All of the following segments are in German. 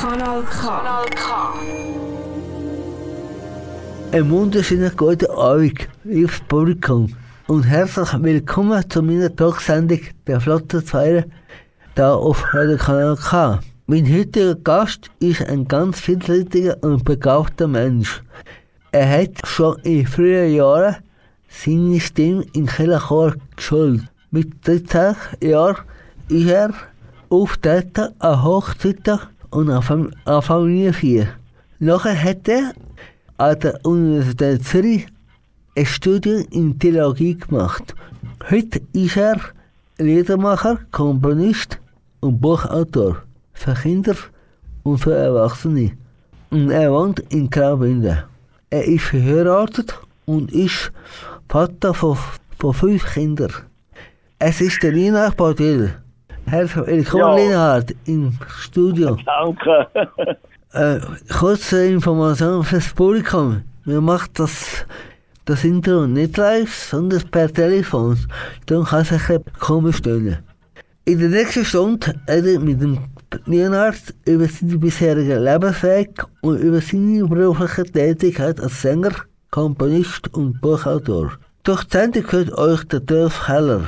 Kanal K. Kanal K. Ein wunderschöner guten Abend, liebes Publikum. Und herzlich willkommen zu meiner Talksendung der Flottenfeier da auf Radio Kanal K. Mein heutiger Gast ist ein ganz vielseitiger und begabter Mensch. Er hat schon in früheren Jahren seine Stimme in Kellerchor geschult. Mit 13 Jahren ist er auftreten an Hochzeiten und an, Fam an Familienfeiern. Nachher hat er an der Universität Zürich ein Studium in Theologie gemacht. Heute ist er Liedermacher, Komponist und Buchautor für Kinder und für Erwachsene. Und er wohnt in Graubünden. Er ist verheiratet und ist Vater von, von fünf Kindern. Es ist der Linhard Baudill. Herzlich willkommen, Ja. Linhard, im Studio. Danke. Äh, kurze Information fürs Publikum. Wir machen das, das Intro nicht live, sondern per Telefon. Dann kann es ein bisschen komisch stellen. In der nächsten Stunde rede ich mit dem Leonard über seine bisherige Lebensweg und über seine berufliche Tätigkeit als Sänger, Komponist und Buchautor. Durch die Sendung gehört euch der Dolph Heller.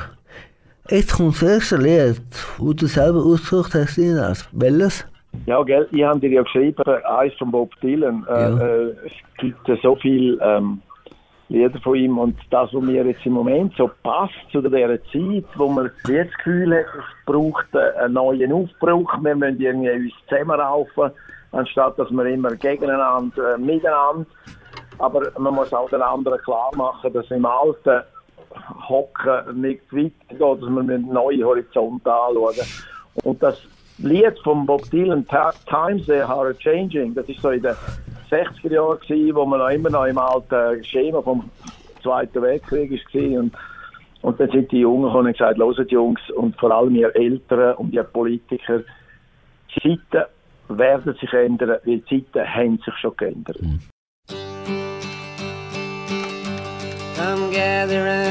Jetzt kommt das erste Lied, das du selber ausgesucht hast, Leonard. Welches? Ja, gell, ich habe dir ja geschrieben, eins von Bob Dylan. Äh, Ja. äh, es gibt ja so viele ähm, Lieder von ihm und das, was mir jetzt im Moment so passt zu dieser Zeit, wo man jetzt das Gefühl hat, es braucht einen neuen Aufbruch, wir müssen irgendwie uns zusammenraufen, anstatt dass wir immer gegeneinander, äh, miteinander. Aber man muss auch den anderen klar machen, dass im Alten Hocken nicht weitergeht, dass wir einen neuen Horizont anschauen. Und das Lied von Bob Dylan, "Ta- Times They Are Changing, das ist so in den 60er Jahren wo man noch immer noch im alten Schema vom Zweiten Weltkrieg war. Und, und dann sind die Jungen gekommen und gesagt, hört Jungs, und vor allem ihr Eltern und ihr Politiker, die Zeiten werden sich ändern, weil die Zeiten haben sich schon geändert. Come gather round,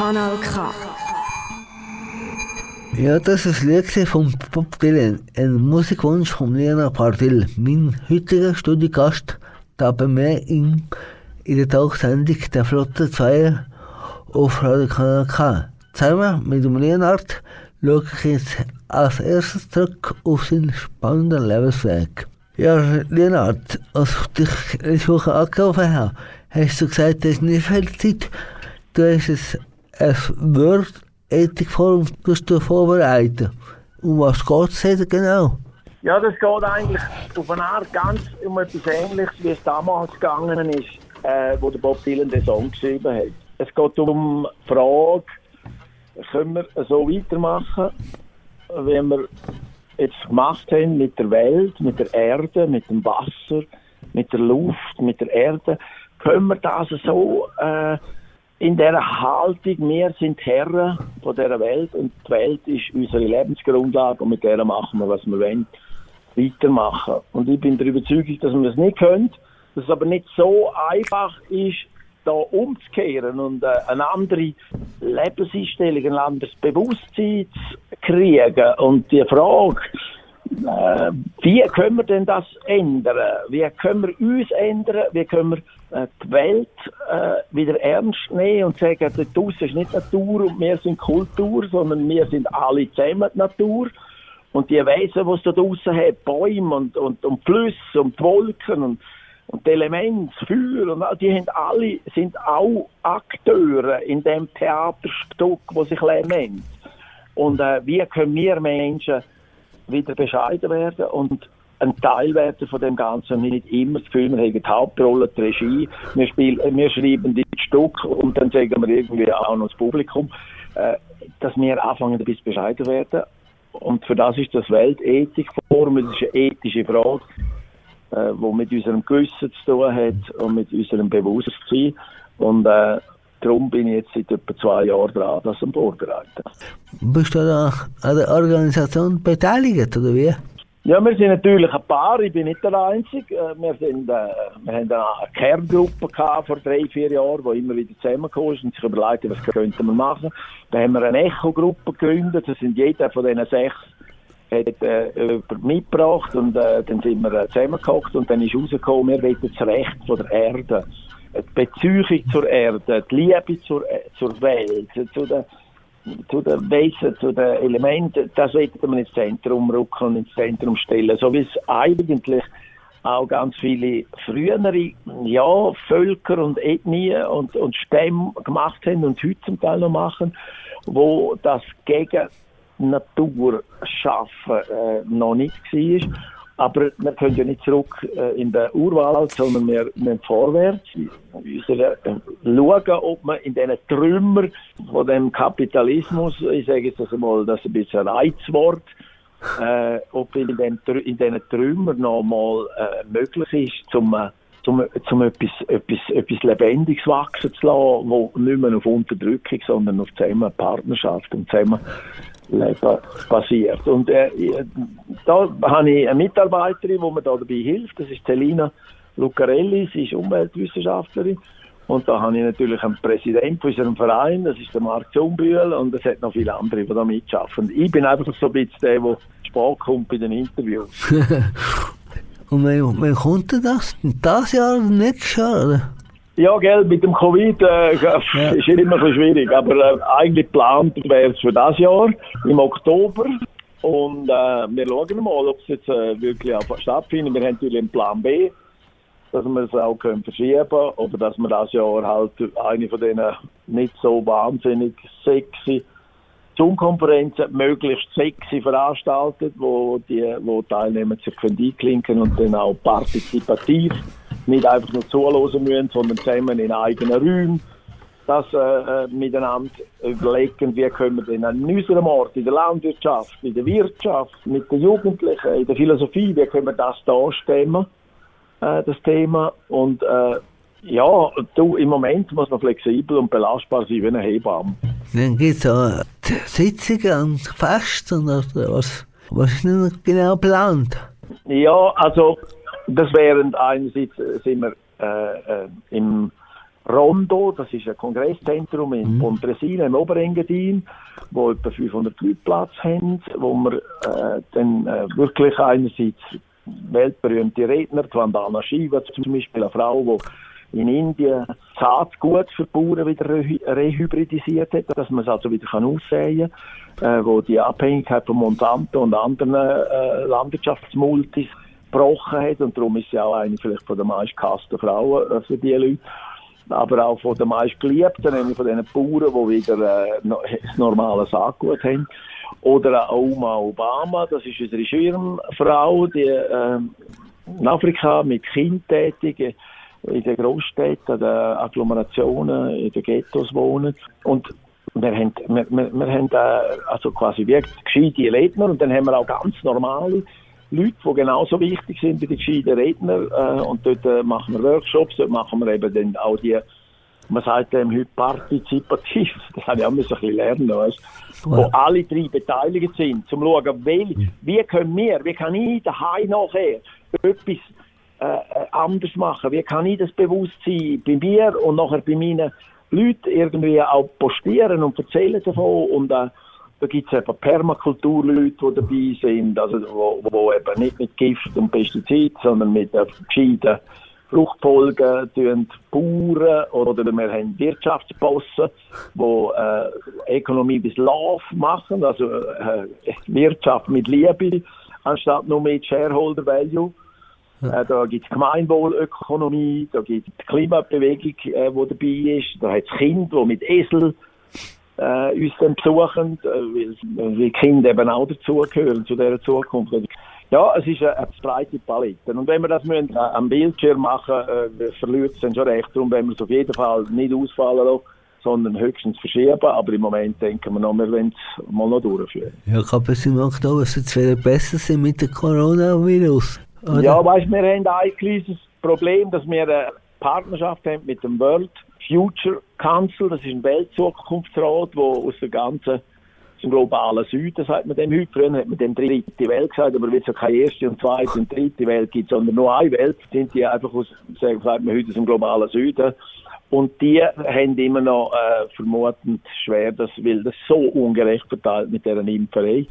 Kanal K. Ja, das ist Lied von Bob Dylan, ein Musikwunsch von Lena Pardil, mein heutiger Studiogast, da bei mir in, in der Talksendung der Flotte 2 auf Radio Kanal K. Zusammen mit dem Leonard schaue ich jetzt als erstes zurück auf seinen spannenden Lebensweg. Ja, Leonard, als ich dich letzte Woche angerufen habe, hast du gesagt, du hast nicht viel Zeit. Du hast es ein Word Ethikforum vorbereiten. Um was geht es denn genau? Ja, das geht eigentlich auf eine Art ganz um etwas Ähnliches, wie es damals gegangen ist, äh, wo der Bob Dylan den Song geschrieben hat. Es geht um die Frage, können wir so weitermachen, wie wir jetzt gemacht haben mit der Welt, mit der Erde, mit dem Wasser, mit der Luft, mit der Erde. Können wir das so äh, in dieser Haltung, wir sind Herren von dieser Welt und die Welt ist unsere Lebensgrundlage und mit der machen wir, was wir wollen, weitermachen. Und ich bin der Überzeugung, dass wir das nicht können, dass es aber nicht so einfach ist, da umzukehren und äh, eine andere Lebenseinstellung, ein anderes Bewusstsein zu kriegen. Und die Frage, äh, wie können wir denn das ändern? Wie können wir uns ändern? Wie können wir äh, die Welt äh, wieder ernst nehmen und sagen, da draussen ist nicht Natur und wir sind Kultur, sondern wir sind alle zusammen die Natur. Und die Wesen, die es da draussen hat, Bäume und, und, und Flüsse und die Wolken und, und die Elemente, das Feuer, und all, die haben alle, sind auch Akteure in dem Theaterstück, das sich nennt. Und äh, wie können wir Menschen wieder bescheiden werden und ein Teil werden von dem Ganzen nicht immer das Gefühl, wir haben die Hauptrolle, die Regie, wir, spielen, wir schreiben die Stück und dann sagen wir irgendwie auch noch das Publikum, äh, dass wir anfangen, ein bisschen bescheiden werden. Und für das ist das Weltethikforum, das ist eine ethische Frage, äh, die mit unserem Gewissen zu tun hat und mit unserem Bewusstsein. Und äh, darum bin ich jetzt seit etwa zwei Jahren dran, das am Vorbereiten. Bist du da an der Organisation beteiligt, oder wie? Ja, wir sind natürlich ein Paar, ich bin nicht der Einzige. Äh, wir, sind, äh, wir haben eine Kerngruppe gehabt vor drei, vier Jahren, die immer wieder zusammengekommen ist und sich überlegt, was könnten wir machen. Dann haben wir eine Echo-Gruppe gegründet, das sind jeder von diesen sechs hat äh, mitgebracht und äh, dann sind wir äh, zusammengekocht und dann ist rausgekommen, wir wollen das Recht von der Erde, die Beziehung zur Erde, die Liebe zur, äh, zur Welt, zu den zu den Wesen, zu den Elementen, das wird man ins Zentrum rücken und ins Zentrum stellen. So wie es eigentlich auch ganz viele frühere ja, Völker und Ethnien und, und Stämme gemacht haben und heute zum Teil noch machen, wo das gegen Natur schaffen äh, noch nicht war. Aber wir können ja nicht zurück äh, in den Urwald, sondern wir müssen vorwärts. Wir äh, schauen, ob man in diesen Trümmer von dem Kapitalismus, ich sage jetzt einmal, das ist ein bisschen ein Reizwort, äh, ob in, den, in diesen Trümmern noch mal äh, möglich ist, zum, äh, zum, zum etwas, etwas, etwas Lebendiges wachsen zu lassen, wo nicht mehr auf Unterdrückung, sondern auf zusammen Partnerschaft und zusammen Leben basiert. Und äh, da habe ich eine Mitarbeiterin, die mir da dabei hilft. Das ist Celina Lucarelli, sie ist Umweltwissenschaftlerin. Und da habe ich natürlich einen Präsidenten von unserem Verein, das ist der Marc Zumbühl, und es hat noch viele andere, die da mitschaffen. Ich bin einfach so ein bisschen der, der Spaß kommt bei den Interviews. und wann, wann kommt das? Das Jahr oder nächstes Jahr? Ja, gell, mit dem Covid äh, ja. ist immer so schwierig. Aber äh, eigentlich geplant wäre es für das Jahr, im Oktober. Und äh, wir schauen mal, ob es jetzt äh, wirklich auch stattfindet. Wir haben natürlich einen Plan B, dass wir es auch können verschieben können. Oder dass wir das Jahr halt eine von diesen nicht so wahnsinnig sexy Zoom-Konferenzen möglichst sexy veranstaltet, wo die wo Teilnehmer sich können einklinken und dann auch partizipativ nicht einfach nur zuhören müssen, sondern zusammen in eigenen Räumen das äh, äh, miteinander überlegen, wie können wir denn an unserem Ort, in der Landwirtschaft, in der Wirtschaft, mit den Jugendlichen, in der Philosophie, wie können wir das da stemmen, äh, das Thema. Und äh, ja, du, im Moment muss man flexibel und belastbar sein wie eine Hebamme. Dann gibt es auch Sitzungen und Festen oder was? Was ist denn genau geplant? Ja, also das wären einerseits sind wir äh, äh, im Rondo, das ist ein Kongresszentrum in mhm. Pontresina im Oberengadin, wo etwa 500 Leute Platz haben, wo wir äh, dann äh, wirklich einerseits weltberühmte Redner, Vandana Shiva zum Beispiel, eine Frau, die in Indien Saatgut für Bauern wieder rehybridisiert hat, dass man es also wieder kann aussehen kann, äh, wo die Abhängigkeit von Monsanto und anderen äh, Landwirtschaftsmultis gebrochen hat und darum ist sie auch eine vielleicht von der meistgehassten Frauen äh, für die Leute aber auch von den meistgeliebten, nämlich von den Bauern, die wieder äh, das normale Saatgut haben. Oder auch Oma Obama, das ist unsere Schirmfrau, die äh, in Afrika mit Kind tätig, in den Großstädten, den Agglomerationen, in den Ghettos wohnen. Und wir haben, wir, wir, wir haben äh, also quasi wirklich gescheite Redner und dann haben wir auch ganz normale Leute, die genauso wichtig sind wie die gescheiten Redner. Äh, und dort äh, machen wir Workshops, dort machen wir eben dann auch die, man sagt dem heute partizipativ, das habe ich auch ein bisschen lernen weißt, wo alle drei beteiligt sind, zum zu schauen, wie, wie können wir, wie kann ich daheim nachher etwas äh, anders machen, wie kann ich das Bewusstsein bei mir und nachher bei meinen Leuten irgendwie auch postieren und erzählen davon und äh, da gibt es eben Permakulturleute, die dabei sind, also wo, wo eben nicht mit Gift und Pestizid, sondern mit äh, gescheiten Fruchtfolgen tun Bauern oder wir haben Wirtschaftsbossen, die äh, Ökonomie bis Love machen, also äh, Wirtschaft mit Liebe, anstatt nur mit Shareholder Value. Äh, da gibt es Gemeinwohlökonomie, da gibt es die Klimabewegung, äh, die dabei ist, da hat es Kinder, die mit Esel äh, uns dann besuchen, äh, weil, weil Kinder eben auch dazugehören zu dieser Zukunft. Ja, es ist eine, eine breite Palette. Und wenn wir das müssen, äh, am Bildschirm machen, äh, verliert es dann schon recht. Darum wenn wir es auf jeden Fall nicht ausfallen lassen, sondern höchstens verschieben. Aber im Moment denken wir noch, wir wollen es mal noch durchführen. Ja, ich habe es im Oktober jetzt wieder besser sind mit dem Coronavirus. Oder? Ja, weißt du, wir haben ein kleines Problem, dass wir eine Partnerschaft haben mit dem World Future Council, das ist ein Weltzukunftsrat, der aus der ganzen zum globalen Süden, sagt man dem heute. Früher hat man dem dritte Welt gesagt, aber weil es ja keine erste und zweite und dritte Welt gibt, sondern nur eine Welt, sind die einfach aus, sagt man heute, dem globalen Süden. Und die haben immer noch äh, vermutend schwer, dass, weil das so ungerecht verteilt mit dieser Impferei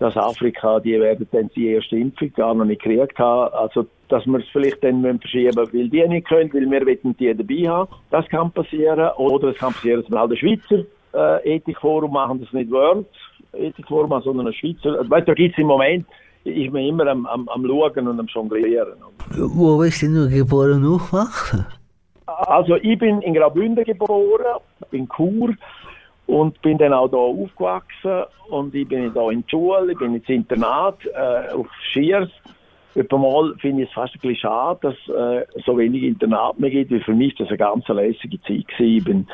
dass Afrika, die werden dann die erste Impfung gar noch nicht gekriegt haben. Also, dass wir es vielleicht dann verschieben müssen, weil die nicht können, weil wir wollen die dabei haben. Das kann passieren. Oder es kann passieren, dass wir halt ein Schweizer äh, Ethikforum machen, das nicht World Ethikforum, sondern ein Schweizer. Weißt, da gibt es im Moment, ist man immer am, am, am Schauen und am Jonglieren. Wo bist du denn geboren und aufgewachsen? Also, ich bin in Graubünden geboren, in Chur und bin dann auch da aufgewachsen und ich bin da in die Schule, ich bin ins Internat äh, auf Schiers. Mal finde ich es fast ein bisschen schade, dass äh, so wenig Internat mehr gibt, weil für mich das eine ganz lässige Zeit gewesen. Ich bin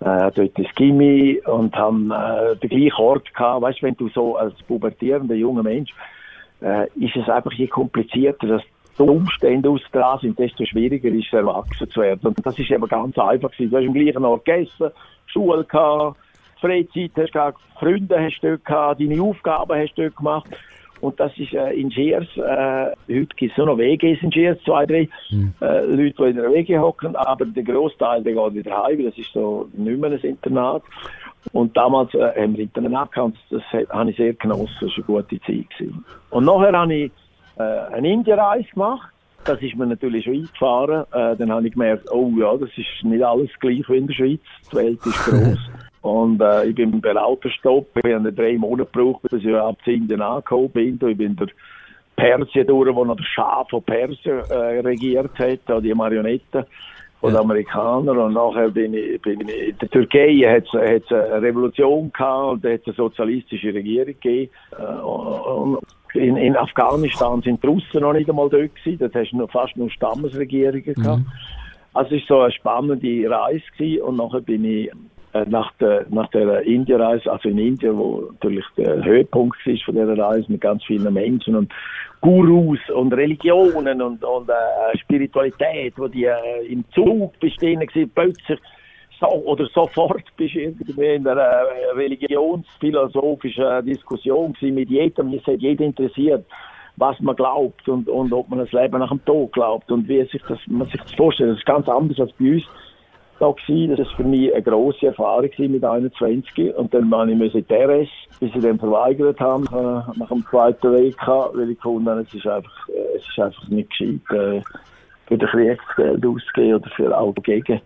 äh, dort ins Gimmi und habe äh, den gleichen Ort gehabt. Weißt du, wenn du so als pubertierender junger Mensch, äh, ist es einfach je komplizierter, dass die Umstände aus dran sind, desto schwieriger ist es, erwachsen zu werden. Und das ist eben ganz einfach gewesen. Du hast im gleichen Ort gegessen, Schule gehabt, Freizeit hast du Freunde hast du gehabt, deine Aufgaben hast du gemacht. Und das ist äh, in Schiers, äh, heute gibt es nur noch WGs in Schiers, zwei, drei mhm. äh, Leute, die in der WG hocken, aber der Großteil der geht wieder heim, das ist so nicht mehr ein Internat. Und damals äh, haben wir Internat gehabt, das, das habe ich sehr genossen, das war eine gute Zeit. Gewesen. Und nachher habe ich äh, eine Indienreise gemacht, das ist mir natürlich schon eingefahren. Äh, dann habe ich gemerkt, oh ja, das ist nicht alles gleich wie in der Schweiz, die Welt ist groß. Und äh, ich bin bei Autostopp, ich habe drei Monate gebraucht, bis ich ab Indien angekommen bin. Ich bin der Persien durch, wo noch der Schaf von Persien äh, regiert hat, die Marionetten von den Amerikanern. Und nachher bin ich, bin ich in der Türkei hat es eine Revolution gehabt und da hat es eine sozialistische Regierung gegeben. Äh, und in, in, Afghanistan sind die Russen noch nicht einmal dort gewesen. Dort hast du fast nur Stammesregierungen gehabt. Mhm. Also es war so eine spannende Reise gewesen. und nachher bin ich nach der, nach der Indien-Reise, also in Indien, wo natürlich der Höhepunkt ist von dieser Reise mit ganz vielen Menschen und Gurus und Religionen und, und äh, Spiritualität, wo die äh, im Zug bestehen waren, plötzlich so, oder sofort bist irgendwie in einer äh, religionsphilosophischen Diskussion mit jedem, es hat jeder interessiert, was man glaubt und, und ob man das Leben nach dem Tod glaubt und wie sich das, man sich das vorstellt. Das ist ganz anders als bei uns da gewesen. Das war für mich eine grosse Erfahrung mit 21. Und dann war ich in die RS, bis sie dann verweigert haben, äh, nach dem zweiten Weg, weil ich gefunden es ist einfach, äh, es ist einfach nicht gescheit, äh, für den Kriegsgeld auszugeben oder für auch gegen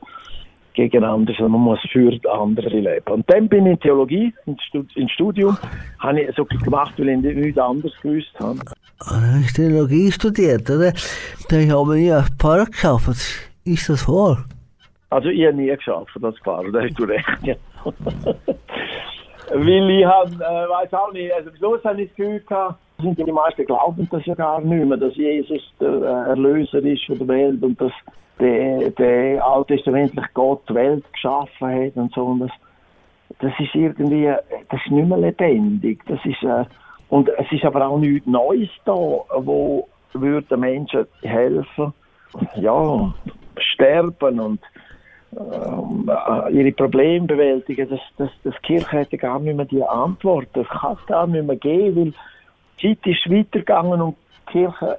gegen andere, sondern man muss für andere leben. Und dann bin ich in Theologie, ins Studium, habe ich so gemacht, weil ich nichts anderes gewusst habe. Dann hast Theologie studiert, oder? Dann habe ich ja Pfarrer geschafft. Ist das vor? Also ich habe nie geschafft, das Pfarrer, da hast du recht. Ja. Weil ich habe, äh, weiß auch nicht, also am Schluss habe ich das Gefühl gehabt, die meisten glauben das ja gar nicht mehr, dass Jesus der äh, Erlöser ist von der Welt und dass der, der alttestamentlich Gott die Welt geschaffen hat und so. Und das, das ist irgendwie, das ist nicht mehr lebendig. Das ist, äh, und es ist aber auch nichts Neues da, wo würde Menschen helfen, ja, sterben und ihre Probleme bewältigen. Das, das, das Kirche hätte gar nicht mehr die Antwort. Das kann es gar nicht mehr geben, weil die Zeit ist weitergegangen und die Kirche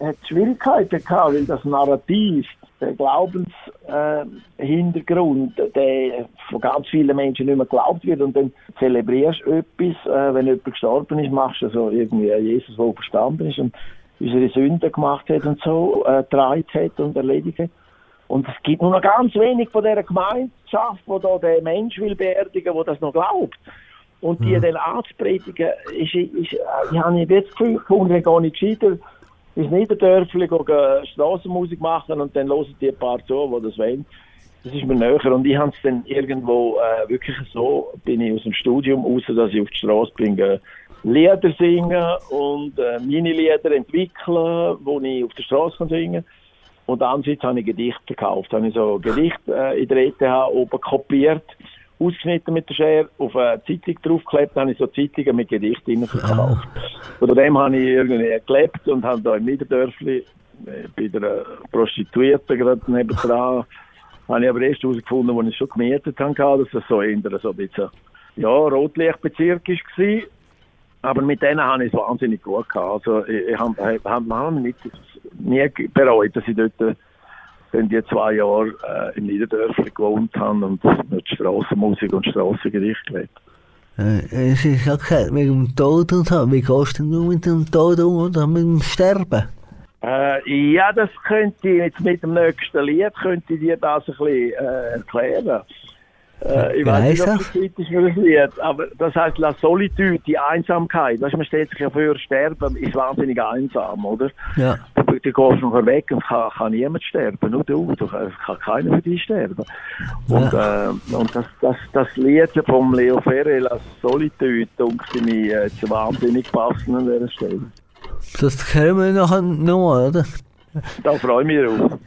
hat Schwierigkeiten gehabt, weil das Narrativ, der Glaubenshintergrund, äh, der von ganz vielen Menschen nicht mehr geglaubt wird und dann zelebrierst du etwas, äh, wenn jemand gestorben ist, machst du so irgendwie Jesus, der verstanden ist und unsere Sünden gemacht hat und so, äh, hat und erledigt hat. Und es gibt nur noch ganz wenig von dieser Gemeinschaft, wo da der Mensch will beerdigen, der das noch glaubt. Und die mhm. dann anzupredigen, ist, ist, ist, ich habe jetzt das Gefühl gefunden, gar nicht gescheiter, ins Niederdörfli gehen Strassenmusik machen und dann hören die ein paar zu, die das wollen. Das ist mir näher. Und ich habe es dann irgendwo äh, wirklich so, bin ich aus dem Studium raus, dass ich auf die Straße bringe, Lieder singen und äh, meine Lieder entwickeln, die ich auf der Straße singen kann. Und andererseits habe ich Gedichte gekauft. Habe ich so Gedichte äh, in der ETH oben kopiert, ausgeschnitten mit der Schere, auf eine Zeitung draufgeklebt, habe ich so Zeitungen mit Gedichten verkauft. Ah. Von dem habe ich irgendwie gelebt und habe da im Niederdörfli äh, bei der Prostituierten gerade nebendran, habe ich aber erst herausgefunden, als ich schon gemietet habe, dass das so eher so ein bisschen ja, Rotlichtbezirk war. Aber mit denen habe ich es wahnsinnig gut gehabt. Also, ich, ich habe hab, hab nicht, nie bereut, dass ich dort äh, in die zwei Jahre äh, in Niederdörfli gewohnt habe und mit Strassenmusik und Strassengericht gelebt. Äh, es ist okay mit dem Tod und so. Wie gehst du mit dem Tod um oder mit dem Sterben? Äh, ja, das könnte ich jetzt mit dem nächsten Lied könnte ich dir das ein bisschen äh, erklären. Äh, ich weiß nicht, ob das kritisch für Lied, aber das heißt La Solitude, die Einsamkeit. Weißt, man stellt sich ja vor, sterben ist wahnsinnig einsam, oder? Ja. Du, du gehst noch weg und kann, kann niemand sterben, nur du. du kann, kann keiner für dich sterben. Und, ja. äh, und das, das, das Lied vom Leo Ferre, La Solitude, denke mir jetzt wahnsinnig passend an dieser Stelle. Das hören wir nachher nochmal, oder? Da freue ich mich drauf.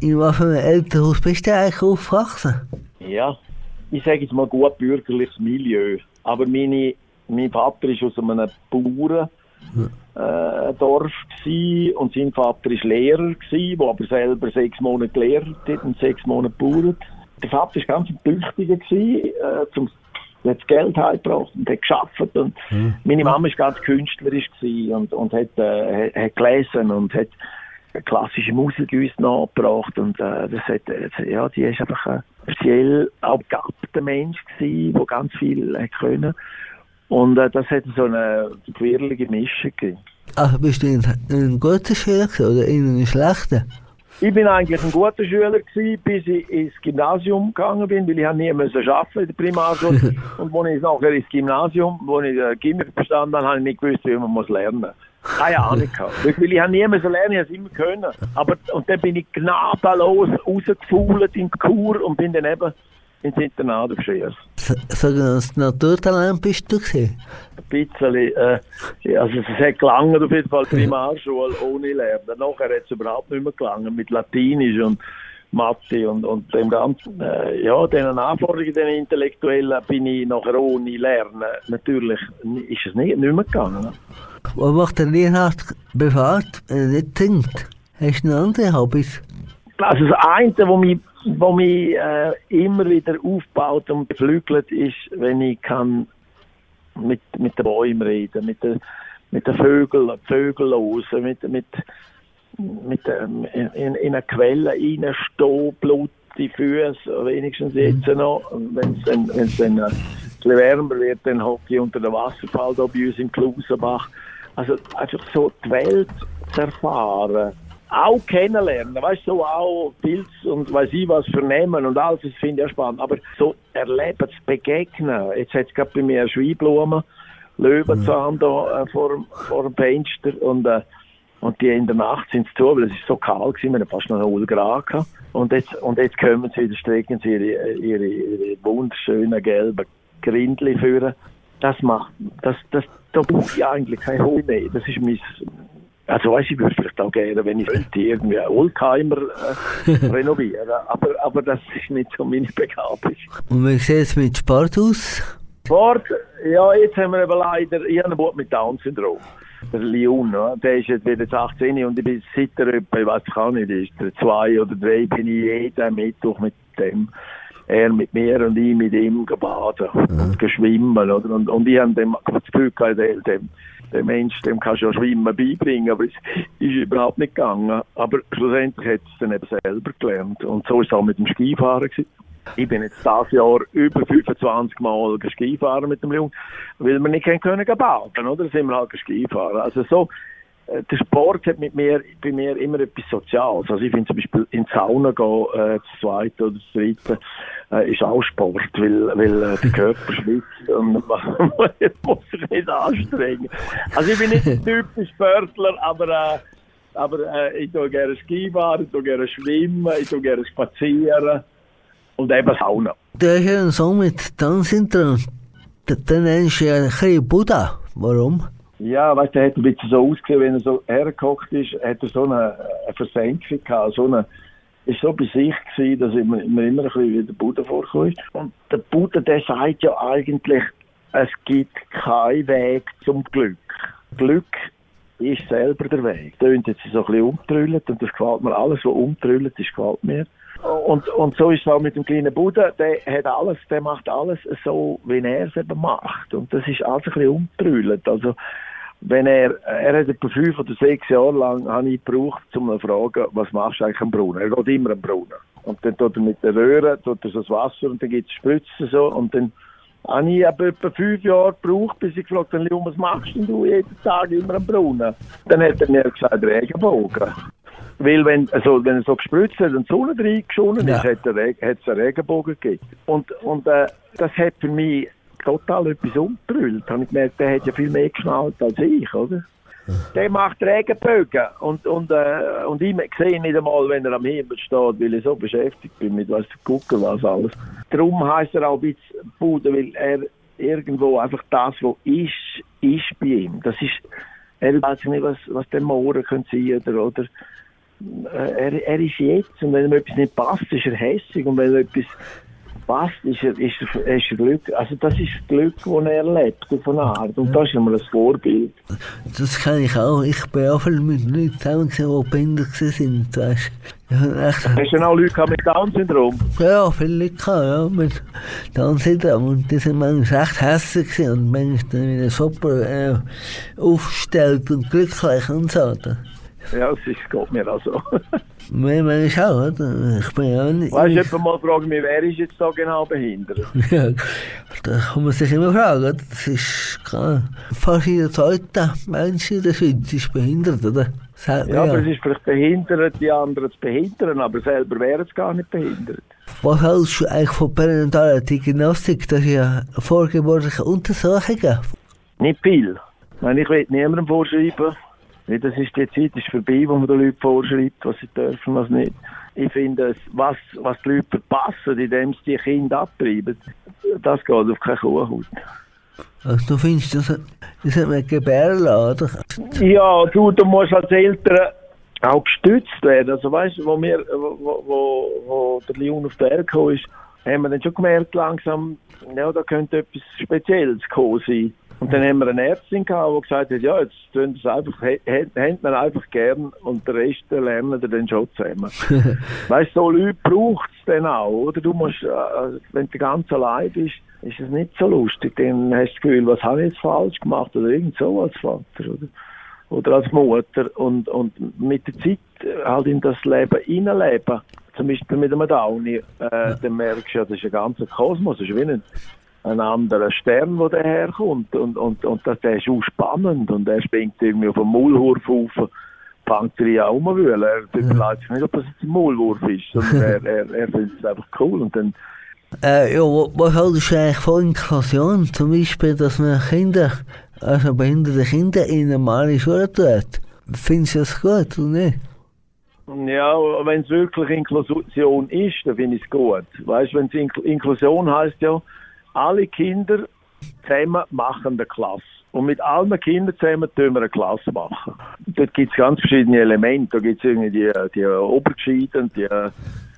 In was für einem Elternhaus bist du eigentlich aufgewachsen? Ja, ich sage jetzt mal gut bürgerliches Milieu. Aber meine, mein Vater ist aus einem Bauerndorf äh, und sein Vater war Lehrer gewesen, der aber selber sechs Monate gelehrt hat und sechs Monate bauert. Der Vater war ganz ein Tüchtiger gewesen, äh, zum hat das Geld heimgebracht und hat geschafft und mhm. meine Mama war ganz künstlerisch und, und hat, äh, hat gelesen und hat klassische Musik uns nachgebracht und äh, das hat, äh, ja, die ist einfach ein speziell auch begabter Mensch gewesen, der ganz viel äh, können und äh, das hat so eine quirlige Mischung gegeben. Ach, bist du ein, ein guter Schüler oder ein schlechter? Ich bin eigentlich ein guter Schüler gewesen, bis ich ins Gymnasium gegangen bin, weil ich nie müssen arbeiten in der Primarschule. und als ich nachher ins Gymnasium, wo ich äh, Gymnasium verstanden habe, habe ich nicht gewusst, wie man muss lernen muss. Keine Ahnung gehabt. Weil ich habe nie müssen lernen, ich habe es immer können. Aber, und dann bin ich gnadenlos rausgefault in Kur und bin dann eben ins Internat aufgeschissen. Sagen das Naturtalent bist du gewesen? Ein bisschen, äh, also es hat gelangt auf jeden Fall Primarschule ohne Lernen. Nachher hat es überhaupt nicht mehr gelangt mit Latinisch und Mathe und, und dem ganzen, äh, ja, diesen Anforderungen, den Intellektuellen bin ich nachher ohne Lernen, natürlich ist es nicht, nicht mehr gegangen. Was macht der Lienhardt privat, wenn er nicht singt? Hast du noch andere Hobbys? Also das eine, was mich, was mich äh, immer wieder aufbaut und beflügelt, ist, wenn ich kann mit, mit den Bäumen reden, mit den, mit den Vögeln, Vögel hören, mit, mit, mit ähm, in, in, in eine Quelle reinstehen, blutige Füße, wenigstens jetzt noch. Wenn es dann, wenn's dann äh, ein bisschen wärmer wird, dann hocke ich unter dem Wasserfall da bei uns im Klausenbach. Also einfach so die Welt zu erfahren auch kennenlernen, weißt du, so auch Pilz und weiß ich was vernehmen und alles, das finde ich spannend. Aber so erleben, zu begegnen. Jetzt hat es gerade bei mir eine Schweinblume, Löwenzahn da äh, vor, vor dem Fenster und, äh, und die in der Nacht sind zu, weil es ist so kalt gewesen, wir hatten fast noch 0 Grad gehabt. Und jetzt, und jetzt kommen sie wieder, strecken sie ihre, ihre, ihre wunderschönen gelben Grindli führen. Das macht, das, das, da brauche ich eigentlich kein Hobby mehr. Das ist mein, also weiß ich, würde vielleicht auch gerne, wenn ich könnte, irgendwie einen Oldtimer äh, renovieren. Aber, aber das ist nicht so meine Begabung. Und wie sieht es mit Sport aus? Sport, ja, jetzt haben wir eben leider, ich habe einen Bub mit Down-Syndrom. Der Leon, ne? der ist jetzt wieder 18 und ich bin seit er etwa, ich weiß auch nicht, ist der zwei oder drei, bin ich jeden Mittwoch mit dem, er mit mir und ich mit ihm gebaden mhm. und geschwimmen, oder? Und, und ich habe dem das Gefühl gehabt, dem, der Mensch, dem kannst du ja Schwimmen beibringen, aber es ist überhaupt nicht gegangen. Aber schlussendlich hat es dann eben selber gelernt. Und so ist es auch mit dem Skifahren gewesen. Ich bin jetzt dieses Jahr über 25 Mal Skifahren mit dem Jungen, weil wir nicht können baden, oder? Sind wir halt Skifahren. Also so, äh, der Sport hat mit mir, bei mir immer etwas Soziales. Also ich finde zum Beispiel in die Sauna gehen, äh, das zweite oder das dritte, äh, ist auch Sport, weil, weil äh, der Körper schwitzt und man muss sich nicht anstrengen. Also ich bin nicht ein typisch Sportler, aber, äh, aber äh, ich tue gerne Skifahren, ich tue gerne schwimmen, ich tue gerne spazieren und eben Sauna. Du hast ja einen Song mit Down-Syndrom. Den nennst du ja ein Buddha. Warum? Ja, weißt du, er hat ein bisschen so ausgesehen, wenn er so hergekocht ist, hat er so eine, eine Versenkung gehabt, so eine, ist so bei sich gewesen, dass ich mir, immer ein bisschen wie der Buddha vorkommt. Und der Buddha, der sagt ja eigentlich, es gibt keinen Weg zum Glück. Glück ist selber der Weg. Da sind jetzt so ein bisschen umtrüllt und das gefällt mir. Alles, was umtrüllt ist, gefällt mir. Und, und so ist es auch mit dem kleinen Buddha. Der hat alles, der macht alles so, wie er es eben macht. Und das ist alles ein bisschen umtrüllt. Also, wenn er, er hat etwa fünf oder sechs Jahre lang, habe ich gebraucht, um zu fragen, was machst du eigentlich am Brunnen? Er geht immer am Brunnen. Und dann tut er mit der Röhre, tut er so das Wasser und dann gibt es Spritzen so und dann habe ich etwa fünf Jahre gebraucht, bis ich gefragt habe, was machst denn du jeden Tag immer am Brunnen? Dann hat er mir gesagt, Regenbogen. Weil wenn, also wenn er so gespritzt hat und die Sonne reingeschonen ja. ist, hat es einen Regenbogen gegeben. Und, und äh, das hat für mich total etwas umgebrüllt. Habe ich gemerkt, der hat ja viel mehr geschnallt als ich, oder? Der macht Regenbögen und, und, äh, und ich sehe nicht einmal, wenn er am Himmel steht, weil ich so beschäftigt bin mit was gucken, was alles. Darum heißt er auch ein bisschen Bude, weil er irgendwo einfach das, was ist, ist bei ihm. Das ist, er weiß nicht, was, was der Morgen könnte sein oder, oder er, er ist jetzt und wenn ihm etwas nicht passt, ist er hässlich und wenn er etwas passt, ist er, ist er, ist er Glück. Also das ist das Glück, das er erlebt auf eine Art. Und das ist immer ein Vorbild. Das kann ich auch. Ich bin auch viel mit Leuten zusammen, die behindert sind. Weißt. Hast du auch Leute mit Down-Syndrom? Ja, viele Leute ja, mit Down-Syndrom. Und die sind manchmal echt hässlich und manchmal wieder super äh, aufgestellt und glücklich und so. Ja, es ist, geht mir auch so. Manchmal auch, oder? Ich bin ja nicht... Weißt du, jemand mal fragen mich, wer ist jetzt da genau behindert? ja, da kann man sich immer fragen, das ist klar. Fast jeder zweite Mensch in der Schweiz ist behindert, oder? ja, ja, aber es ist vielleicht behindert, die anderen zu behindern, aber selber wären es gar nicht behindert. Was hältst du eigentlich von perinataler Diagnostik? Das ist ja vorgeburtliche Untersuchungen. Nicht viel. Ich, meine, ich will niemandem vorschreiben, Nee, das ist die Zeit ist vorbei, wo man den Leuten vorschreibt, was sie dürfen, was nicht. Ich finde, was, was die Leute verpassen, indem sie die Kinder abtreiben, das geht auf keine Kuhhaut. Also du findest, das, das hat man gebären lassen, oder? Ja, du, du musst als Eltern auch gestützt werden. Also weißt du, wo, wir, wo, wo, wo der Leon auf der Erde gekommen ist, haben wir dann schon gemerkt langsam, ja, da könnte etwas Spezielles kommen sein. Und dann haben wir eine Ärztin gehabt, die gesagt hat, ja, jetzt tun das einfach, hätten wir einfach gern und den Rest lernen wir dann schon zusammen. weißt du, so Leute braucht es dann auch, oder? Du musst, äh, wenn du ganz allein bist, ist es nicht so lustig. Dann hast du das Gefühl, was habe ich jetzt falsch gemacht oder irgend so als Vater, oder? Oder als Mutter. Und, und mit der Zeit halt in das Leben hineinleben zum Beispiel mit einem Downy, äh, dann merkst du ja, das ist ein ganzer Kosmos, das ist wie ein, ein anderer Stern, der daherkommt. Und, und, und das, der ist auch spannend und er springt irgendwie auf einen Maulwurf auf, fängt er ja auch mal wühlen. Er überlegt sich nicht, ob das jetzt ein Maulwurf ist, sondern er, er, er findet es einfach cool. Und dann, äh, ja, was haltest du eigentlich von Inklusion? Zum Beispiel, dass man Kinder, also behinderte Kinder in eine normale Schule tut. Findest du das gut oder nicht? Ja, wenn es wirklich Inklusion ist, dann finde ich es gut. Weißt du, wenn es Inkl Inklusion heißt ja, alle Kinder zusammen machen eine Klasse. Und mit allen Kindern zusammen tun wir eine Klasse machen. Dort gibt es ganz verschiedene Elemente. Da gibt es irgendwie die, die Obergeschieden, die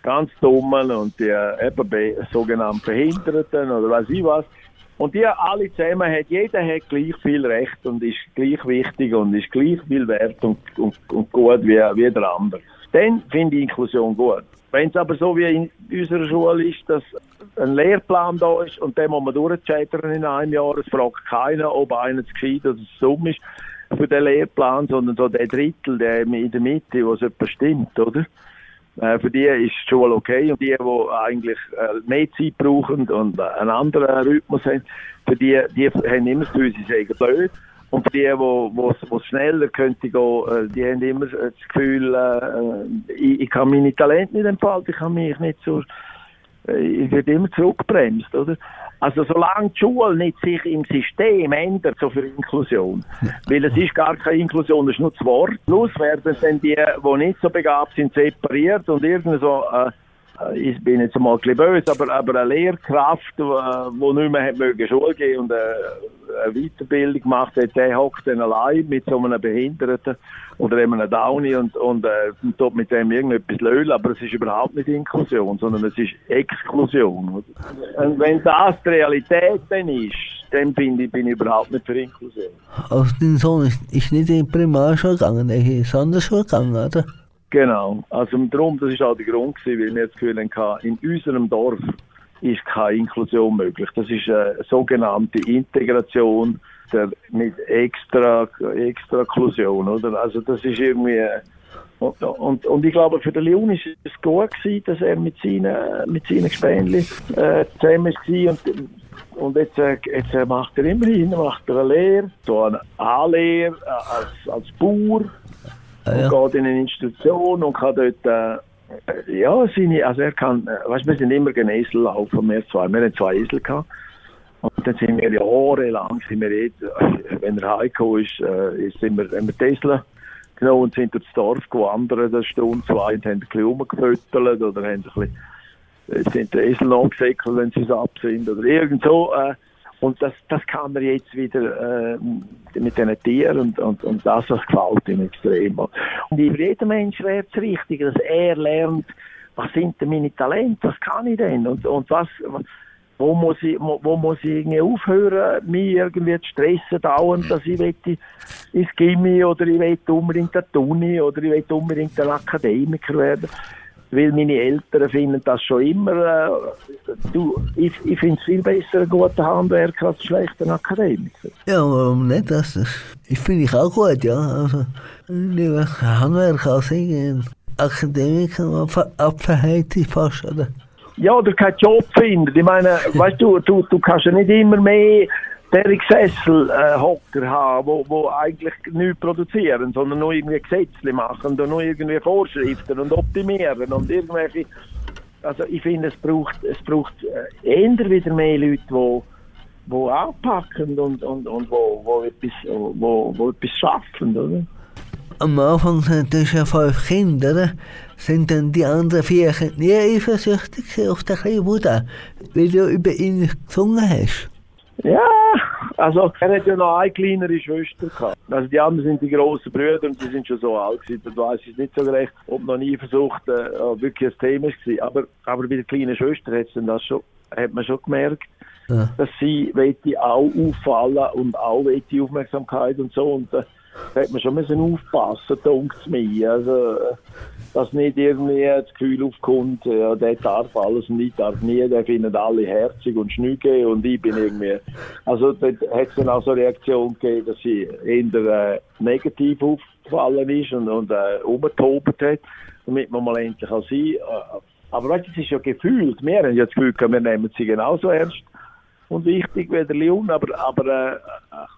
ganz Dummen und die eben sogenannten Behinderten oder weiß ich was. Und die alle zusammen hat, jeder hat gleich viel Recht und ist gleich wichtig und ist gleich viel wert und, und, und gut wie, wie der andere dann finde ich Inklusion gut. Wenn es aber so wie in unserer Schule ist, dass ein Lehrplan da ist und den muss man durchscheitern in einem Jahr, es fragt keiner, ob einer zu gescheit oder zu dumm ist für den Lehrplan, sondern so der Drittel, der in der Mitte, wo es stimmt, oder? Äh, für die ist die Schule okay und die, die eigentlich äh, mehr Zeit brauchen und einen anderen Rhythmus haben, für die, die haben immer das Gefühl, sie blöd. Und die, es schneller könnte gehen, äh, die haben immer das Gefühl, äh, ich, ich kann meine Talente nicht entfalten, ich kann mich nicht so, äh, ich werde immer zurückbremst, oder? Also solange die Schule nicht sich im System ändert, so für Inklusion, weil es ist gar keine Inklusion, es ist nur das Wort. Plus werden dann die, die nicht so begabt sind, separiert und irgendwie so, äh, äh, ich bin jetzt mal ein bisschen böse, aber, aber eine Lehrkraft, die nicht mehr hat mögen Schule gehen und eine Weiterbildung gemacht hat, der hockt dann allein mit so einem Behinderten oder einem Downy und, und äh, tut mit dem irgendetwas lösen, aber es ist überhaupt nicht Inklusion, sondern es ist Exklusion. Und wenn das die Realität dann ist, dann bin ich, bin ich überhaupt nicht für Inklusion. Also dein Sohn ist, ist nicht in die Primarschule gegangen, er ist in die Sonderschule gegangen, oder? Genau. Also darum, das ist auch der Grund gewesen, weil wir jetzt Gefühl hatten, in unserem Dorf ist keine Inklusion möglich. Das ist eine sogenannte Integration der, mit extra, extra Inklusion, oder? Also das ist irgendwie, und, und, und ich glaube, für den Leon ist es gut gewesen, dass er mit seinen, mit seinen Gespänli äh, zusammen war und, und jetzt, äh, jetzt macht er immerhin macht er eine Lehre, so eine A-Lehre äh, als, als Bauer und ja. geht in eine Institution und kann dort äh, ja, seine, also er kann, äh, weißt, wir sind immer gegen Esel laufen, wir zwei, wir haben zwei Esel gehabt. Und dann sind wir jahrelang, sind wir jetzt, äh, wenn er heimgekommen ist, äh, sind wir, haben wir Esel genommen und sind durchs Dorf gewandert, eine Stunde, zwei, und haben ein bisschen rumgefüttert oder haben ein bisschen, äh, sind die Esel nachgesäckelt, wenn sie ab sind oder irgend so. Äh, und das, das kann er jetzt wieder äh, mit diesen Tieren und, und, und das, das gefällt ihm extrem. Und für jeden Mensch wäre es richtig, dass er lernt, was sind denn meine Talente, was kann ich denn und, und was, wo muss ich, wo muss ich irgendwie aufhören, mich irgendwie zu stressen dauernd, dass ich möchte ins Gimmi oder ich will unbedingt eine Tuni oder ich will unbedingt ein Akademiker werden weil meine Eltern finden das schon immer, äh, du, ich, ich finde es viel besser, einen guten Handwerker als einen schlechten Akademiker. Ja, warum nicht? Das, ich finde ich auch gut, ja. Also, lieber Handwerker als ein Akademiker abverhält fast, oder? Ja, oder keinen Job finden. Ich meine, weißt du, du, du kannst ja nicht immer mehr der Sesselhocker äh, haben, wo, wo eigentlich nichts produzieren, sondern nur irgendwie Gesetze machen und nur irgendwie Vorschriften und optimieren und irgendwelche. Also ich finde, es braucht, es braucht äh, eher wieder mehr Leute, die wo anpacken und, und, und wo, wo, etwas, wo, wo etwas schaffen, oder? Am Anfang sind das ja fünf Kinder? Sind dann die anderen vier nie eifersüchtig auf den kleinen Bruder, weil du über ihn gesungen hast? Ja, Also, er hat ja noch eine kleinere Schwester gehabt. Also, die anderen sind die grossen Brüder und die sind schon so alt gewesen. Da weiß ich nicht so recht, ob noch nie versucht, äh, wirklich ein Thema war. Aber, aber bei der kleinen Schwester hat, das schon, hat man schon gemerkt, ja. dass sie auch auffallen und auch die Aufmerksamkeit und so. Und äh, da hat man schon müssen aufpassen, denkt es mir. Also, dass nicht irgendwie das Gefühl aufkommt, ja, der darf alles und ich darf nie, der findet alle herzig und schnüge und ich bin irgendwie. Also, da hat es dann auch so eine Reaktion gegeben, dass sie eher äh, negativ aufgefallen ist und, und äh, umgetobert hat, damit man mal endlich auch sie. Äh, aber weißt es ist ja gefühlt. Wir haben ja das Gefühl, wir nehmen sie genauso ernst und wichtig wie der Leon, aber, aber, äh,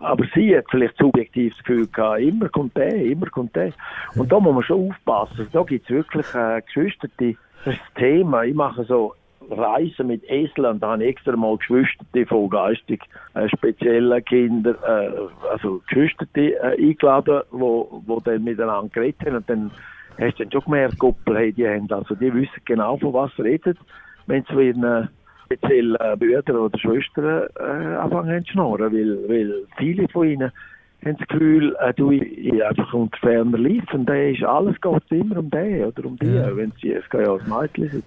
aber sie hat vielleicht subjektiv das Gefühl gehabt, immer kommt der, immer kommt der. Und da muss man schon aufpassen. Da gibt es wirklich äh, Geschwisterte, das Thema. Ich mache so Reisen mit Eseln, da habe ich extra mal Geschwisterte von geistig äh, speziellen Kindern, äh, also Geschwisterte äh, eingeladen, wo, wo dann miteinander geredet haben und dann hast du dann schon gemerkt, Kuppel, hey, die haben, also die wissen genau, von was sie reden, wenn sie ihren speziell äh, Brüder oder Schwestern äh, anfangen zu schnurren, weil, weil viele von ihnen haben das Gefühl, äh, du ich einfach unter ferner liefen, der ist, alles geht immer um den oder um die, ja. wenn sie, es kann ja als Mädchen sein.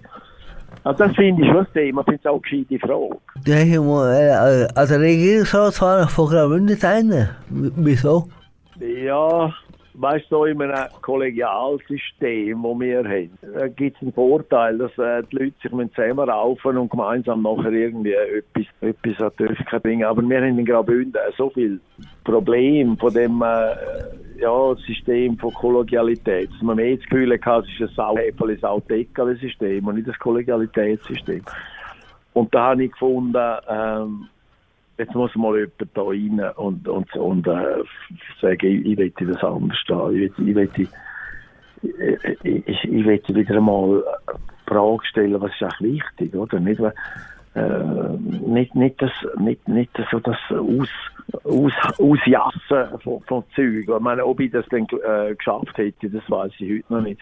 Also das finde ich schon das Thema, finde ich auch eine gescheite Frage. Ja, ich muss, äh, also Regierungsratsfahrer von Graubünden sein, wieso? Ja, weißt du, in einem Kollegialsystem, das wir haben, äh, gibt es einen Vorteil, dass äh, die Leute sich zusammenraufen und gemeinsam nachher irgendwie etwas, etwas an die Öffentlichkeit bringen. Aber wir haben in Graubünden so viel Probleme von dem äh, ja, System von Kollegialität, dass man mehr das Gefühl hat, es ist ein Sauhäferli, Saudeckerli-System und nicht das Kollegialitätssystem. Und da habe ich gefunden, ähm, jetzt muss mal jemand da rein und, und, und äh, sagen, ich, ich das anders stehen. Ich will, ich will, ich, ich, ich will wieder einmal Frage stellen, was ist eigentlich wichtig, oder? Nicht, äh, nicht, nicht, das, nicht, nicht so das Aus, Aus, Ausjassen von, von Zeug. Ich meine, ob ich das dann äh, geschafft hätte, das weiß ich heute noch nicht.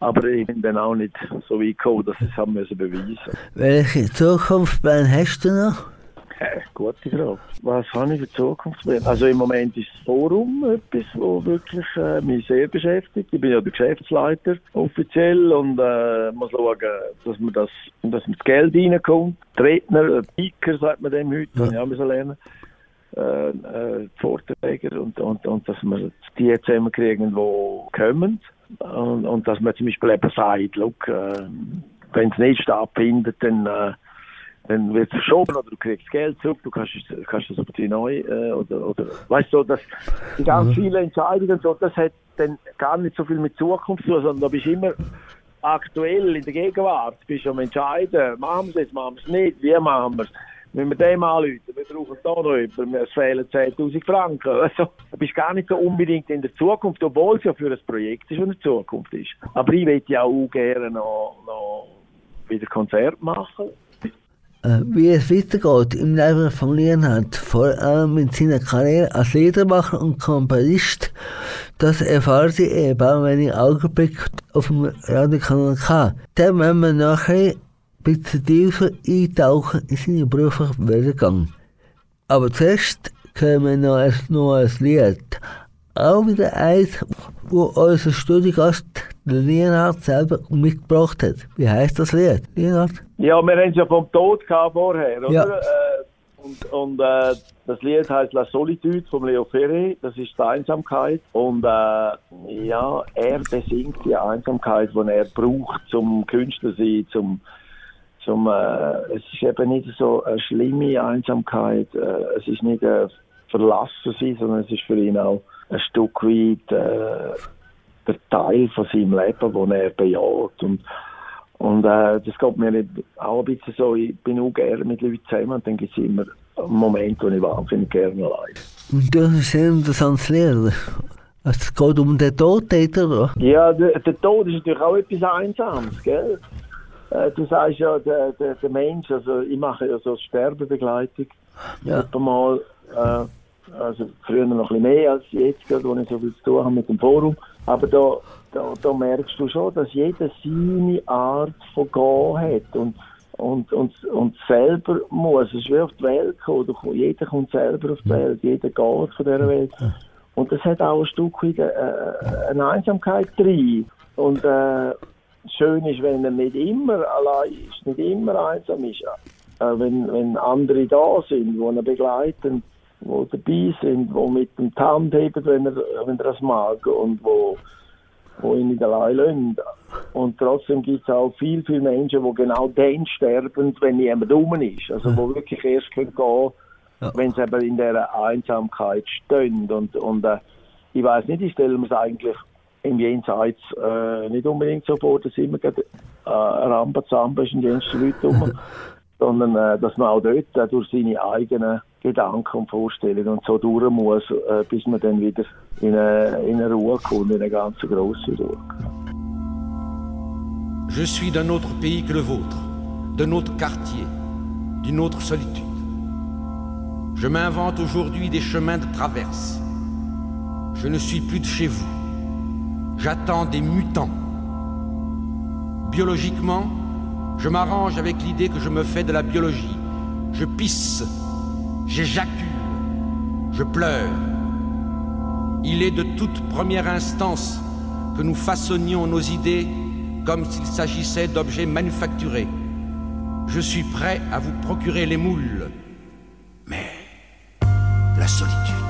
Aber ich bin dann auch nicht so weit gekommen, dass ich es haben müssen beweisen. Welche Zukunftspläne hast du noch? Äh, gute Frage. Was habe ich für Zukunftspläne? Also im Moment ist das Forum etwas, das wirklich äh, mich sehr beschäftigt. Ich bin ja der Geschäftsleiter offiziell und äh, muss schauen, dass man das, dass man das Geld reinkommt. Die Redner, Speaker sagt man dem heute, ja. kann ich auch lernen. Äh, äh, Vorträger und, und, und dass wir die zusammenkriegen, die kommen. Und, und dass man zum Beispiel eben sagt, look, äh, wenn es nicht stattfindet, dann äh, dann wird es verschoben oder du kriegst Geld zurück, du kannst, kannst das auf die neu äh, oder, oder weißt du, dass die ganz mhm. viele Entscheidungen so, das hat dann gar nicht so viel mit Zukunft zu tun, sondern da bist immer aktuell in der Gegenwart, du bist am entscheiden, machen wir es, machen wir es nicht, wie machen wir es. Wenn wir dem anrufen, wir brauchen da noch jemanden, es fehlen 10.000 Franken. Also, du bist gar nicht so unbedingt in der Zukunft, obwohl es ja für ein Projekt ist, das in der Zukunft ist. Aber ich möchte ja auch gerne noch, noch wieder Konzert machen wie es weitergeht im Leben von Leonhard, vor allem mit seiner Karriere als Liedermacher und Komponist, das erfahren Sie eben, wenn ich Augenblick auf dem Radiokanal K. Dann werden wir nachher ein bisschen tiefer eintauchen in seinen beruflichen Werdegang. Aber zuerst hören wir noch ein neues Lied. Auch wieder eins, wo unser Studiogast Leonhard selber mitgebracht hat. Wie heißt das Lied, Leonhard? Ja, wir haben es ja vom Tod gehabt vorher, oder? Ja. Äh, und, und äh, das Lied heißt La Solitude von Leo Ferre, das ist die Einsamkeit. Und äh, ja, er besingt die Einsamkeit, die er braucht zum Künstler sein, zum zum, äh, es ist eben nicht so eine schlimme Einsamkeit, äh, es ist nicht ein Verlassen sein, sondern es ist für ihn auch ein Stück weit äh, der Teil von seinem Leben, den er bejaht. Und, und äh, das geht mir auch ein bisschen so, ich bin auch gerne mit Leuten zusammen und dann gibt es immer Momente, wo ich wahnsinnig gerne allein Und das ist sehr interessant lernen. Also es geht um den Tod, oder? Ja, der, der Tod ist natürlich auch etwas Einsames, gell? Äh, du sagst ja, der, der, der Mensch, also ich mache ja so Sterbebegleitung. Ja. Mal, äh, also früher noch ein bisschen mehr als jetzt, gerade, wo ich so viel zu tun habe mit dem Forum. Aber da, da, da merkst du schon, dass jeder seine Art von Gehen hat. Und und, und, und selber muss. Es ist wie auf die Welt kommen. Jeder kommt selber auf die Welt, jeder geht von dieser Welt. Und das hat auch ein Stück weit äh, eine Einsamkeit drin. Und äh, schön ist, wenn er nicht immer allein ist, nicht immer einsam ist. Äh, wenn, wenn andere da sind, die ihn begleiten, die dabei sind, die mit dem Tand heben, wenn er, wenn er das mag und wo, wo ihn nicht allein lassen. Und trotzdem gibt es auch viel, viele Menschen, die genau dann sterben, wenn jemand rum ist. Also, wo wirklich erst gehen können, ja. wenn sie eben in dieser Einsamkeit stehen. Und, und äh, ich weiß nicht, ich stelle mir es eigentlich im Jenseits äh, nicht unbedingt so vor, dass immer gerade äh, Rambazamba ist und die Leute rum, sondern äh, dass man auch dort äh, durch seine eigenen Äh, bis man dann wieder in eine, kommt, in eine. Je suis d'un autre pays que le vôtre, d'un autre quartier, d'une autre solitude. Je m'invente aujourd'hui des chemins de traverse. Je ne suis plus de chez vous. J'attends des mutants. Biologiquement, je m'arrange avec l'idée que je me fais de la biologie. Je pisse, j'éjacule, je pleure. Il est de toute première instance que nous façonnions nos idées comme s'il s'agissait d'objets manufacturés. Je suis prêt à vous procurer les moules, mais la solitude.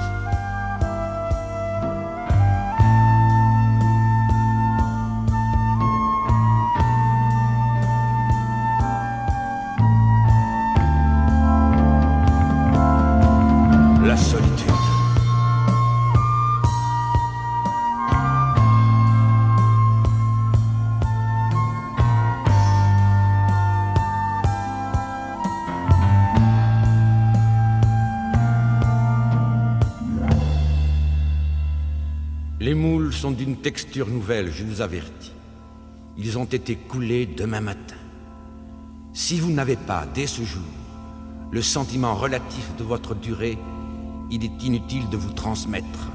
Sont d'une texture nouvelle, je vous avertis. Ils ont été coulés demain matin. Si vous n'avez pas, dès ce jour, le sentiment relatif de votre durée, il est inutile de vous transmettre.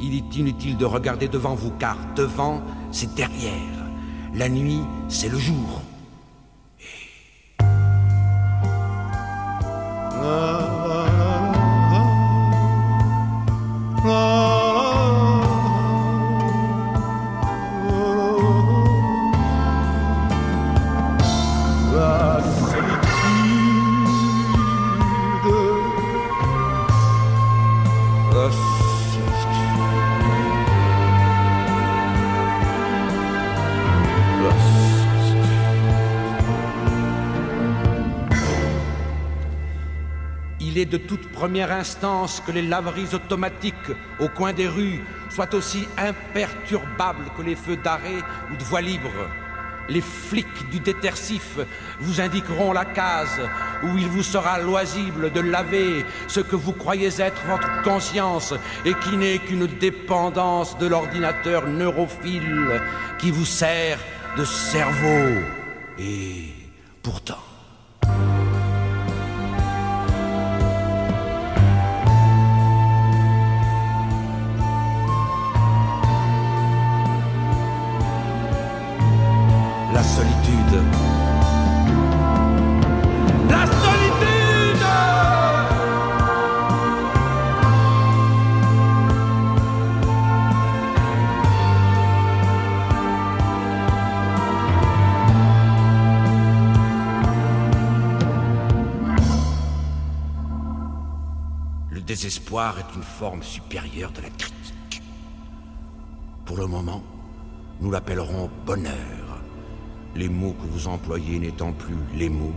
Il est inutile de regarder devant vous, car devant, c'est derrière. La nuit, c'est le jour. De toute première instance que les laveries automatiques au coin des rues soient aussi imperturbables que les feux d'arrêt ou de voie libre. Les flics du détersif vous indiqueront la case où il vous sera loisible de laver ce que vous croyez être votre conscience et qui n'est qu'une dépendance de l'ordinateur neurophile qui vous sert de cerveau. Et pourtant, est une forme supérieure de la critique. Pour le moment, nous l'appellerons bonheur, les mots que vous employez n'étant plus les mots,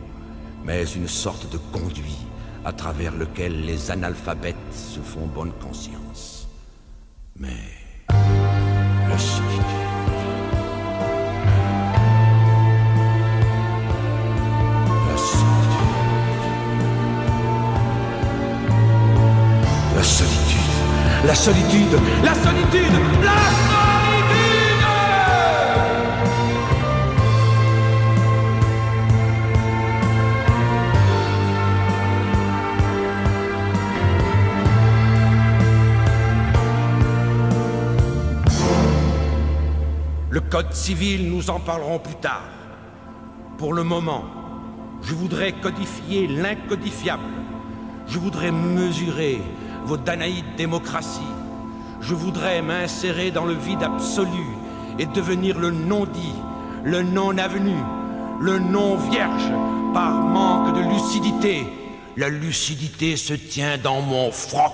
mais une sorte de conduit à travers lequel les analphabètes se font bonne conscience. Mais la La solitude, la solitude, la solitude Le code civil, nous en parlerons plus tard. Pour le moment, Je voudrais codifier l'incodifiable. Je voudrais mesurer vos danaïdes démocraties. Je voudrais m'insérer dans le vide absolu et devenir le non-dit, le non-avenu, le non-vierge par manque de lucidité. La lucidité se tient dans mon froc.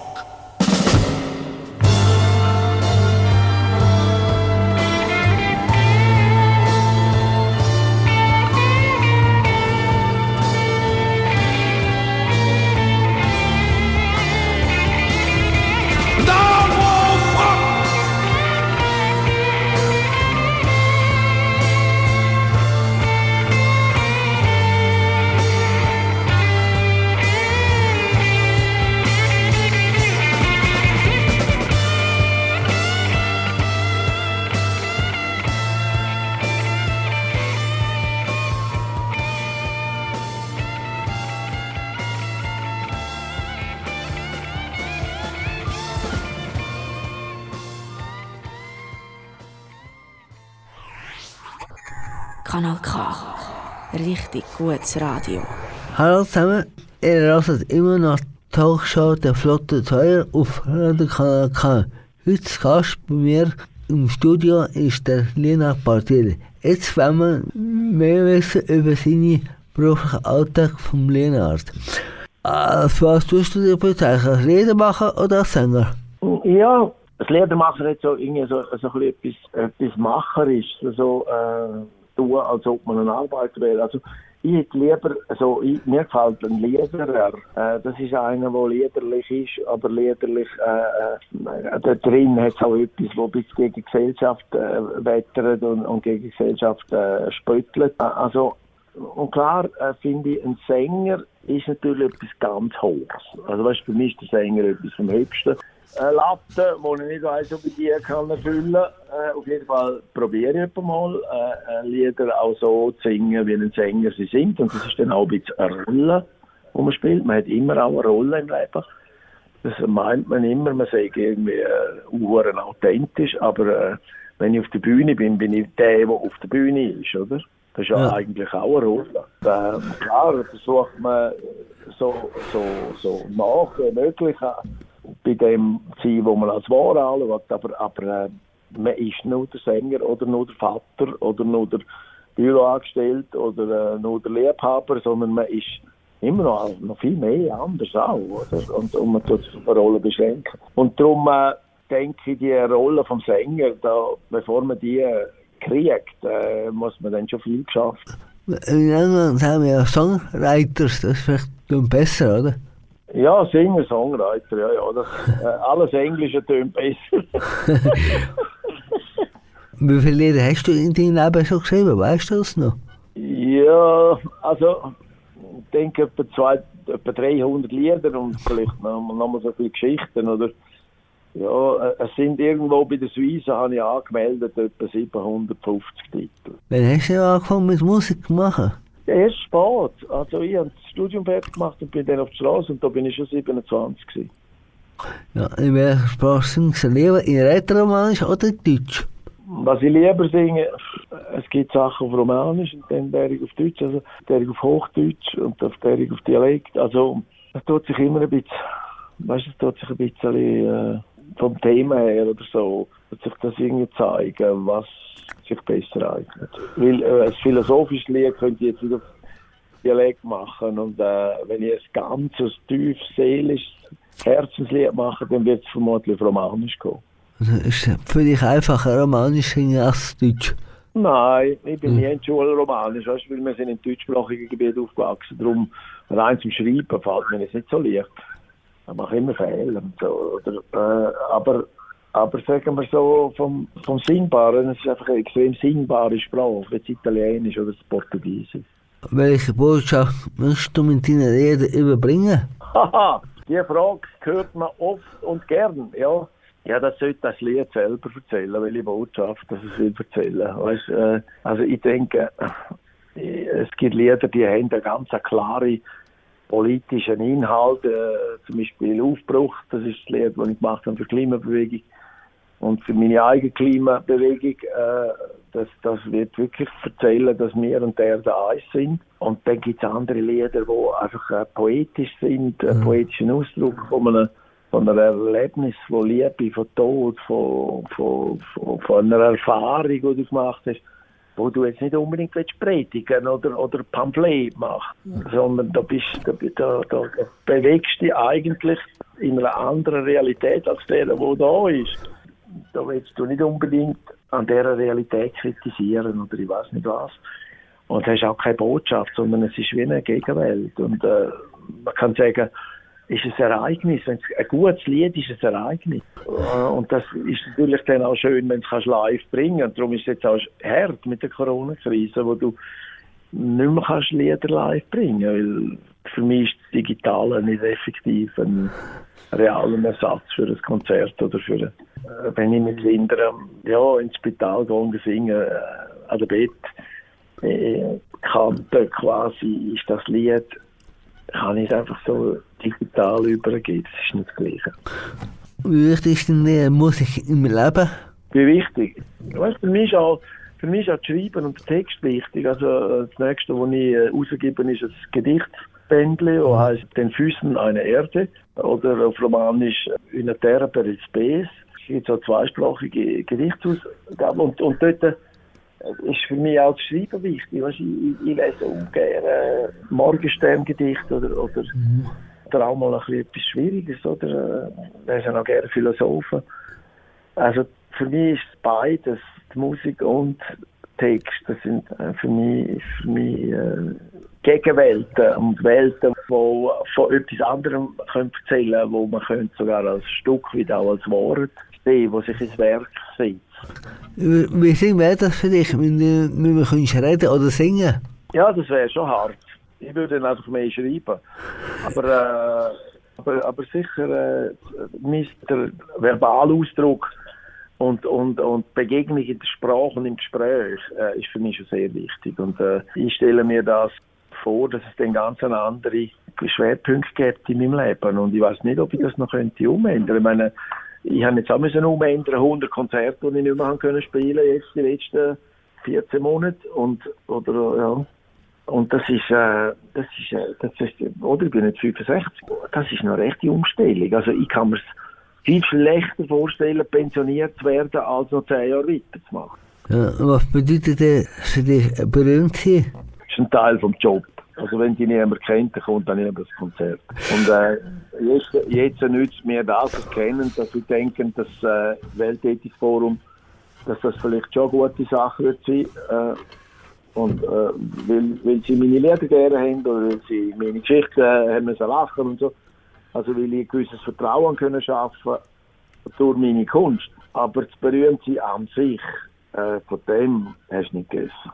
Gutes Radio. Hallo zusammen, ihr hört immer noch die Talkshow der Flotte Teuer auf Radio Kanal K. Heute Gast bei mir im Studio ist der Leonard Bartieri. Jetzt wollen wir mehr wissen über seinen beruflichen Alltag vom Leonard. Als was tust du dir bezeichnen? Als Liedermacher oder als Sänger? Ja, das Liedermacher hat so irgendwie so, so ein bisschen etwas, etwas Macherisches, so äh, tun, als ob man ein Arbeiter wäre. Also ich hätte lieber, also ich, mir gefällt ein Liederer. Äh, das ist einer, der liederlich ist, aber liederlich äh, äh, da drin hat es auch etwas, das ein bisschen gegen Gesellschaft äh, wettert und, und gegen Gesellschaft äh, spöttelt. Äh, also und klar äh, finde ich, ein Sänger ist natürlich etwas ganz Hohes. Also weißt, für mich ist der Sänger etwas vom Höchsten. Äh, Latte, die ich nicht weiss, ob ich die kann erfüllen äh, Auf jeden Fall probiere ich mal, äh, äh, Lieder auch so zu singen, wie ein Sänger sie singt. Und das ist dann auch ein bisschen eine Rolle, die man spielt. Man hat immer auch eine Rolle im Leben. Das meint man immer, man sei irgendwie äh, authentisch, aber äh, wenn ich auf der Bühne bin, bin ich der, der auf der Bühne ist, oder? Das ist ja, Ja. eigentlich auch eine Rolle. Äh, klar versucht man so, so, so nach wie möglich bei dem sein, wo man als wahr anschaut, aber, aber äh, man ist nur der Sänger oder nur der Vater oder nur der Büroangestellte oder äh, nur der Liebhaber, sondern man ist immer noch, noch viel mehr anders auch, oder? Und, und man tut sich auf eine Rolle beschränken. Und darum äh, denke ich, die Rolle vom Sänger, da, bevor man die äh, kriegt, äh, muss man dann schon viel geschafft. In England haben wir ja Songwriters, das ist vielleicht besser, oder? Ja, Singer, Songwriter, ja, ja. Das, äh, alles Englische tönt besser. Wie viele Lieder hast du in deinem Leben schon geschrieben? Weißt du das noch? ja, also, ich denke etwa, zwei, etwa 300 Lieder und vielleicht noch, noch mal so viele Geschichten, oder? Ja, äh, es sind irgendwo bei der Suisse, habe ich angemeldet, etwa 750 Titel. Wann hast du angefangen mit Musik zu machen? Erst spät. Also, ich habe das Studium fertig gemacht und bin dann auf die Straße und da bin ich schon 27 gewesen. Ja, in welcher Sprache singst du lieber? In Rätoromanisch oder in Deutsch? Was ich lieber singe, es gibt Sachen auf Romanisch und dann der ich auf Deutsch, also der ich auf Hochdeutsch und auf der ich auf Dialekt. Also es tut sich immer ein bisschen, weißt du, es tut sich ein bisschen äh, vom Thema her oder so, tut sich das irgendwie zeigen, was sich besser eignet. Weil äh, ein philosophisches Lied könnte ich jetzt nicht auf Dialekt machen und äh, wenn ich ein ganzes, tief, seelisches Herzenslied mache, dann wird es vermutlich Romanisch kommen. Also ist für dich einfacher Romanisch als Deutsch? Nein, ich bin nie in der Schule Romanisch, weißt, weil wir sind in deutschsprachigen Gebieten aufgewachsen. Darum, rein zum Schreiben fällt mir das nicht so leicht. Ich mache immer Fehler und so. Oder, äh, aber, aber sagen wir so, vom, vom Singbaren, es ist einfach eine extrem singbare Sprache, wie das Italienisch oder das Portugiesisch. Welche Botschaft möchtest du mit deinen Liedern überbringen? Haha, die Frage hört man oft und gern, ja. Ja, das sollte das Lied selber erzählen, welche Botschaft das es will erzählen. Weißt, äh, also ich denke, äh, es gibt Lieder, die haben eine ganz klare politischen Inhalt, äh, zum Beispiel Aufbruch, das ist das Lied, das ich gemacht habe für die Klimabewegung und für meine eigene Klimabewegung, äh, das, das wird wirklich erzählen, dass wir und der da eins sind. Und dann gibt es andere Lieder, die einfach äh, poetisch sind, mhm. poetischen Ausdruck von einem von einem Erlebnis, von Liebe, von Tod, von, von, von, von einer Erfahrung, die du gemacht hast, wo du jetzt nicht unbedingt willst predigen oder, oder Pamphlet machen, mhm. sondern da, bist, da, da, da, bewegst du dich eigentlich in einer anderen Realität als der, der da ist. Da willst du nicht unbedingt an dieser Realität kritisieren oder ich weiß nicht was. Und hast auch keine Botschaft, sondern es ist wie eine Gegenwelt. Und äh, man kann sagen, ist ein Ereignis. Wenn es ein gutes Lied ist, ein Ereignis. Äh, und das ist natürlich dann auch schön, wenn du es live bringen kannst. Darum ist es jetzt auch hart mit der Corona-Krise, wo du nicht mehr kannst Lieder live bringen weil für mich ist das Digitale nicht effektiv ein realer Ersatz für ein Konzert oder für, äh, wenn ich mit Kindern ja, ins Spital gehe und singe, äh, an der Bett, äh, quasi ist das Lied kann ich es einfach so digital übergeben. Das ist nicht das Gleiche. Wie wichtig ist denn die Musik im Leben? Wie wichtig? Weißt, für, mich ist auch, für mich ist auch das Schreiben und der Text wichtig. Also das nächste, was ich äh, rausgebe, ist ein Gedichtsbändle, das heißt «Den Füßen eine Erde» oder auf Romanisch «Una terra per space». Es gibt so zweisprachige Gedichtsausgaben und, und dort ist für mich auch das Schreiben wichtig. Weißt, ich, ich, ich lese ungern äh, Morgensterngedichte oder, oder, mhm. oder auch mal ein bisschen etwas Schwieriges. Oder äh, lese auch gerne Philosophen. Also für mich ist beides, die Musik und Text, das sind äh, für mich, für mich äh, Gegenwelten und Welten, die von etwas anderem können erzählen wo man könnte sogar als Stück wie auch als Wort sehen, wo sich ins Werk setzt. Wie singen wäre das für dich, wenn du nicht mehr reden oder singen Ja, das wäre schon hart. Ich würde dann einfach mehr schreiben. Aber, äh, aber, aber sicher, äh, der Verbalausdruck und, und, und Begegnung in der Sprache und im Gespräch äh, ist für mich schon sehr wichtig. Und äh, ich stelle mir das vor, dass es dann ganz andere Schwerpunkte gibt in meinem Leben. Und ich weiß nicht, ob ich das noch könnte umändern. Ich meine, ich habe jetzt auch müssen umändern, 100 Konzerte, die ich nicht mehr können spielen jetzt die letzten 14 Monate und oder ja und das ist äh, das ist äh, das ist oder ich bin jetzt 65 das ist eine rechte Umstellung also ich kann mir es viel schlechter vorstellen pensioniert zu werden als noch 10 Jahre weiterzumachen ja, was bedeutet das für dich berühmt sein? Das ist ein Teil vom Job also wenn die niemand kennt, dann kommt dann niemand das Konzert. Und äh, jetzt, jetzt nützt mir das erkennen, dass wir denken, dass äh, Weltethikforum, dass das vielleicht schon eine gute Sache wird sein. Äh, und äh, weil, weil sie meine Lieder gerne haben oder weil sie meine Geschichte äh, haben müssen lachen und so. Also weil ich ein gewisses Vertrauen können schaffen durch meine Kunst. Aber das Berühmtsein an sich, äh, von dem hast du nicht gegessen.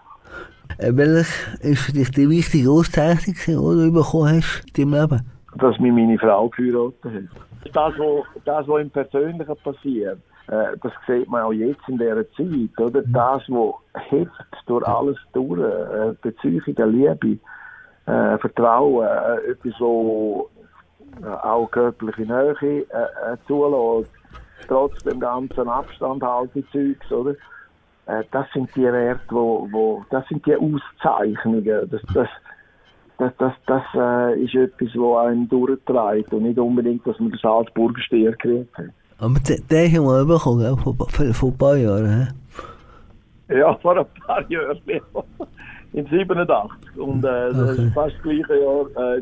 Äh, welch ist für dich die wichtige Auszeichnung, die du bekommen hast in deinem Leben? Dass mir meine Frau geheiratet hat. Das, was, das, was im Persönlichen passiert, äh, das sieht man auch jetzt in dieser Zeit, oder? Das, was hebt durch alles durch, äh, Beziehung, Liebe, Vertrauen, etwas, äh, auch körperliche Nähe äh, äh, zulässt, trotz dem ganzen Abstand halt die Zeugs, oder? Äh, das sind die Werte, wo, wo, das sind die Auszeichnungen. Das, das, das, das, das äh, ist etwas, was einen durchtreibt und nicht unbedingt, dass man den Salzburger Stier gekriegt hat. Aber den, den haben wir bekommen, vor, vor, vor ein paar Jahren. He? Ja, vor ein paar Jahren. In 87. Und äh, das ist fast das gleiche Jahr. Äh,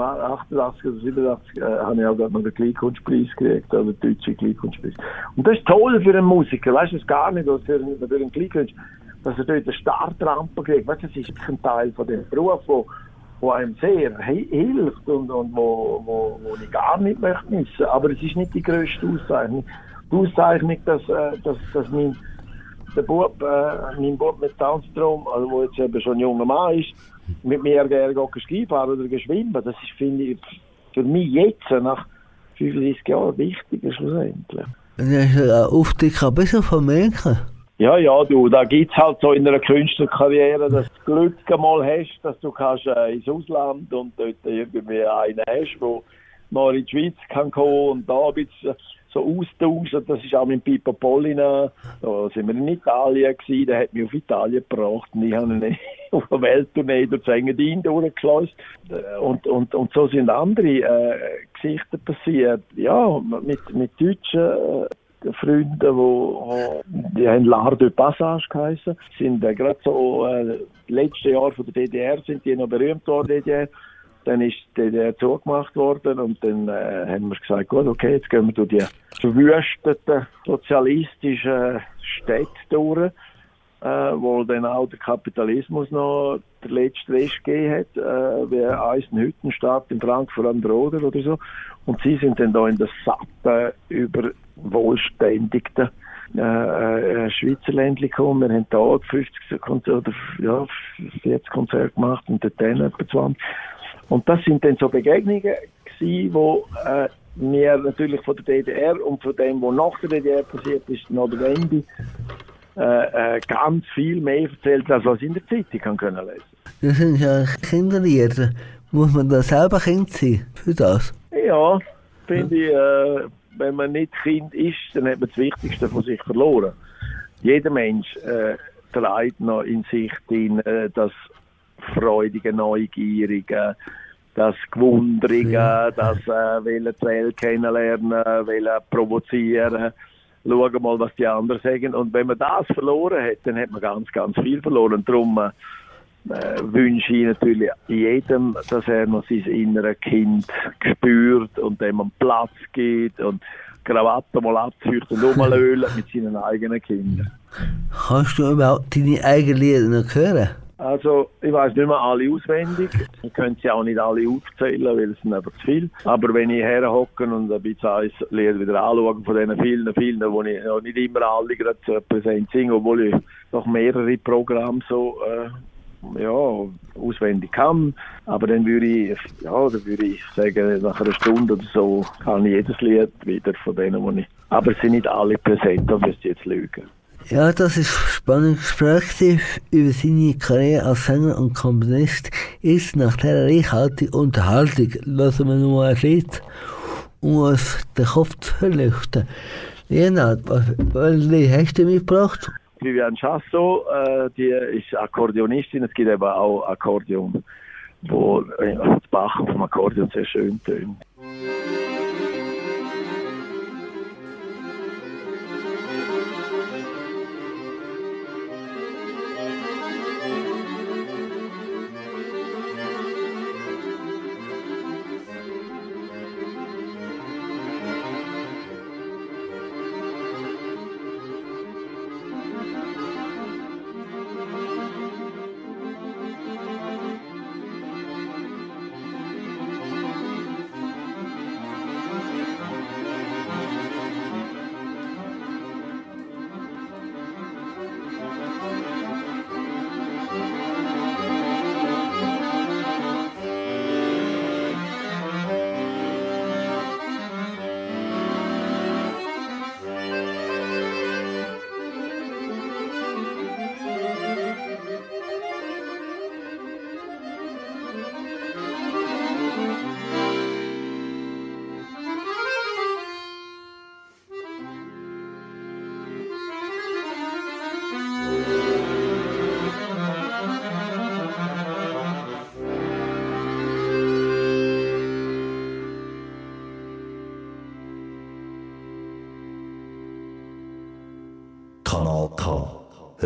88 oder 87 äh, habe ich auch gerade noch den Kleinkunstpreis gekriegt, oder den deutschen Kleinkunstpreis. Und das ist toll für einen Musiker, weißt du es gar nicht, für, für einen Kleinkünstler, dass er dort eine Startrampe kriegt. Weißt du, das ist ein Teil von dem Beruf, wo, wo einem sehr hilft und, und wo, wo, wo ich gar nicht möchte missen. Aber es ist nicht die grösste Auszeichnung. Die Auszeichnung, dass, äh, dass, dass mein, der Bub, äh, mein Bub mit Down-Syndrom, also wo jetzt eben schon ein junger Mann ist, mit mir gerne Ski fahren oder schwimmen. Das ist, finde ich, für mich jetzt, nach 35 Jahren, wichtiger schlussendlich. Und hast du einen Aufstieg besser vermerken? Ja, ja, du, da gibt es halt so in einer Künstlerkarriere, dass du Glück einmal hast, dass du kannst äh, ins Ausland und dort irgendwie einen hast, der mal in die Schweiz kann kommen und da ein bisschen so austauschen. Das ist auch mit Pippo Pollina. Da sind wir in Italien gewesen. Der hat mich auf Italien gebracht und ich habe ihn auf einer Welttournee durch Engadin durchgelassen. Und, und, und so sind andere äh, Geschichten passiert. Ja, mit, mit Deutschen. Äh, Freunde, wo, die haben L'Art de Passage geheißen, sind äh, gerade so äh, letzte Jahr von der DDR sind die noch berühmt worden, DDR. Dann ist die DDR zugemacht worden und dann äh, haben wir gesagt, gut, okay, jetzt gehen wir durch die verwüsteten sozialistischen Städte durch, äh, wo dann auch der Kapitalismus noch der letzte Rest gegeben hat, äh, wie Eisenhüttenstadt in Frankfurt am Oder oder so. Und sie sind dann da in der satten, überwohlständigten äh, äh, Schweizer Ländchen gekommen. Wir haben da 50 Konzerte, ja, 40 Konzerte gemacht und dann etwa 20. Und das sind dann so Begegnungen gewesen, wo äh, mir natürlich von der DDR und von dem, was nach der DDR passiert ist, nach der Wende, äh, äh, ganz viel mehr erzählt, als was ich in der Zeitung kann können lesen. Das sind ja Kinderlieder. Muss man da selber Kind sein für das? Ja, finde ich, äh, wenn man nicht Kind ist, dann hat man das Wichtigste von sich verloren. Jeder Mensch äh, trägt noch in sich den, äh, das freudige, neugierige, das Gewundrige, das äh, will die Welt kennenlernen, will provozieren, schauen mal, was die anderen sagen. Und wenn man das verloren hat, dann hat man ganz, ganz viel verloren. Und darum äh, wünsche ich natürlich jedem, dass er noch sein inneres Kind spürt und dem einen Platz gibt und Krawatte mal abzieht und umlöhlen mit seinen eigenen Kindern. Kannst du überhaupt deine eigenen Lieder noch hören? Also, ich weiß nicht mehr alle auswendig. Ich könnte sie auch nicht alle aufzählen, weil es sind einfach zu viel. Aber wenn ich herhocke und ein bisschen ein wieder anschaue von diesen vielen, vielen, wo ich ja, nicht immer alle gerade präsent singe, obwohl ich noch mehrere Programme so äh, ja, auswendig kann. Aber dann würde ich, ja, dann würde ich sagen, nach einer Stunde oder so kann ich jedes Lied wieder von denen, wo ich. Aber es sind nicht alle präsent, da müsst ihr jetzt lügen. Ja, das ist ein spannendes Gespräch über seine Karriere als Sänger und Komponist. Ist nach dieser reichhaltigen Unterhaltung lassen wir nur ein Lied, um uns den Kopf zu verlüften. Leonard, was, was hast du mitgebracht? Vivian Chasso, äh, die ist Akkordeonistin. Es gibt eben auch Akkordeon, wo äh, das Bach auf dem Akkordeon sehr schön tönt.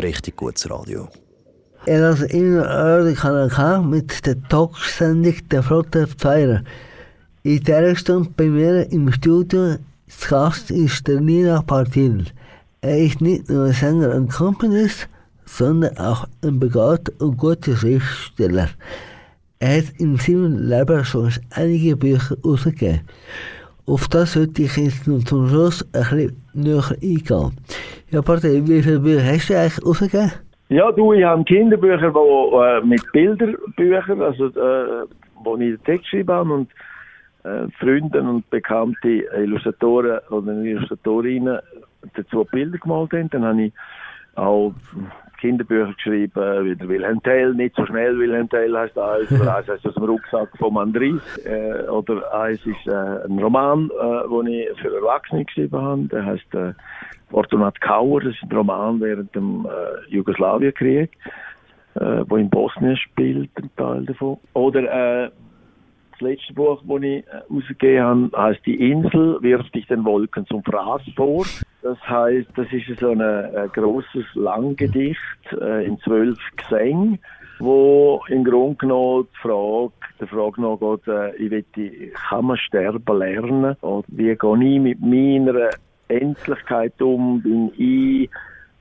Richtig gutes Radio. Er also immer eure Kanal K mit der Talksendung der Flotte Pfeiler. In dieser Stunde bei mir im Studio zu Gast ist der Nina Partil. Er ist nicht nur ein Sänger und Komponist, sondern auch ein begabter und guter Schriftsteller. Er hat in seinem Leben schon einige Bücher herausgegeben. Auf das sollte ich jetzt zum Schluss ein bisschen näher eingehen. Ja, Partei, wie viele Bücher hast du eigentlich rausgegeben? Ja, du, ich habe Kinderbücher wo, äh, mit Bilderbüchern, also äh, wo ich den Text schreibe und äh, Freunde und bekannte Illustratoren oder Illustratorinnen dazu Bilder gemalt haben. Dann habe ich auch Kinderbücher geschrieben, wie der Wilhelm Tell, nicht so schnell Wilhelm Tell heißt eins, oder eins heißt aus dem Rucksack von Andries, äh, oder eins ist äh, ein Roman, äh, den ich für Erwachsene geschrieben habe, der heißt äh, Fortunat Kauer, das ist ein Roman während dem äh, Jugoslawienkrieg, äh, wo in Bosnien spielt, ein Teil davon. Oder äh, das letzte Buch, das ich äh, rausgegeben habe, heißt Die Insel wirft dich den Wolken zum Fraß vor. Das heißt, das ist so ein, ein großes Langgedicht äh, in zwölf Gesängen, wo im Grunde genommen die Frage, der Frage noch geht, äh, ich will, kann man sterben lernen? Und wie gehe ich mit meiner Endlichkeit um? Bin ich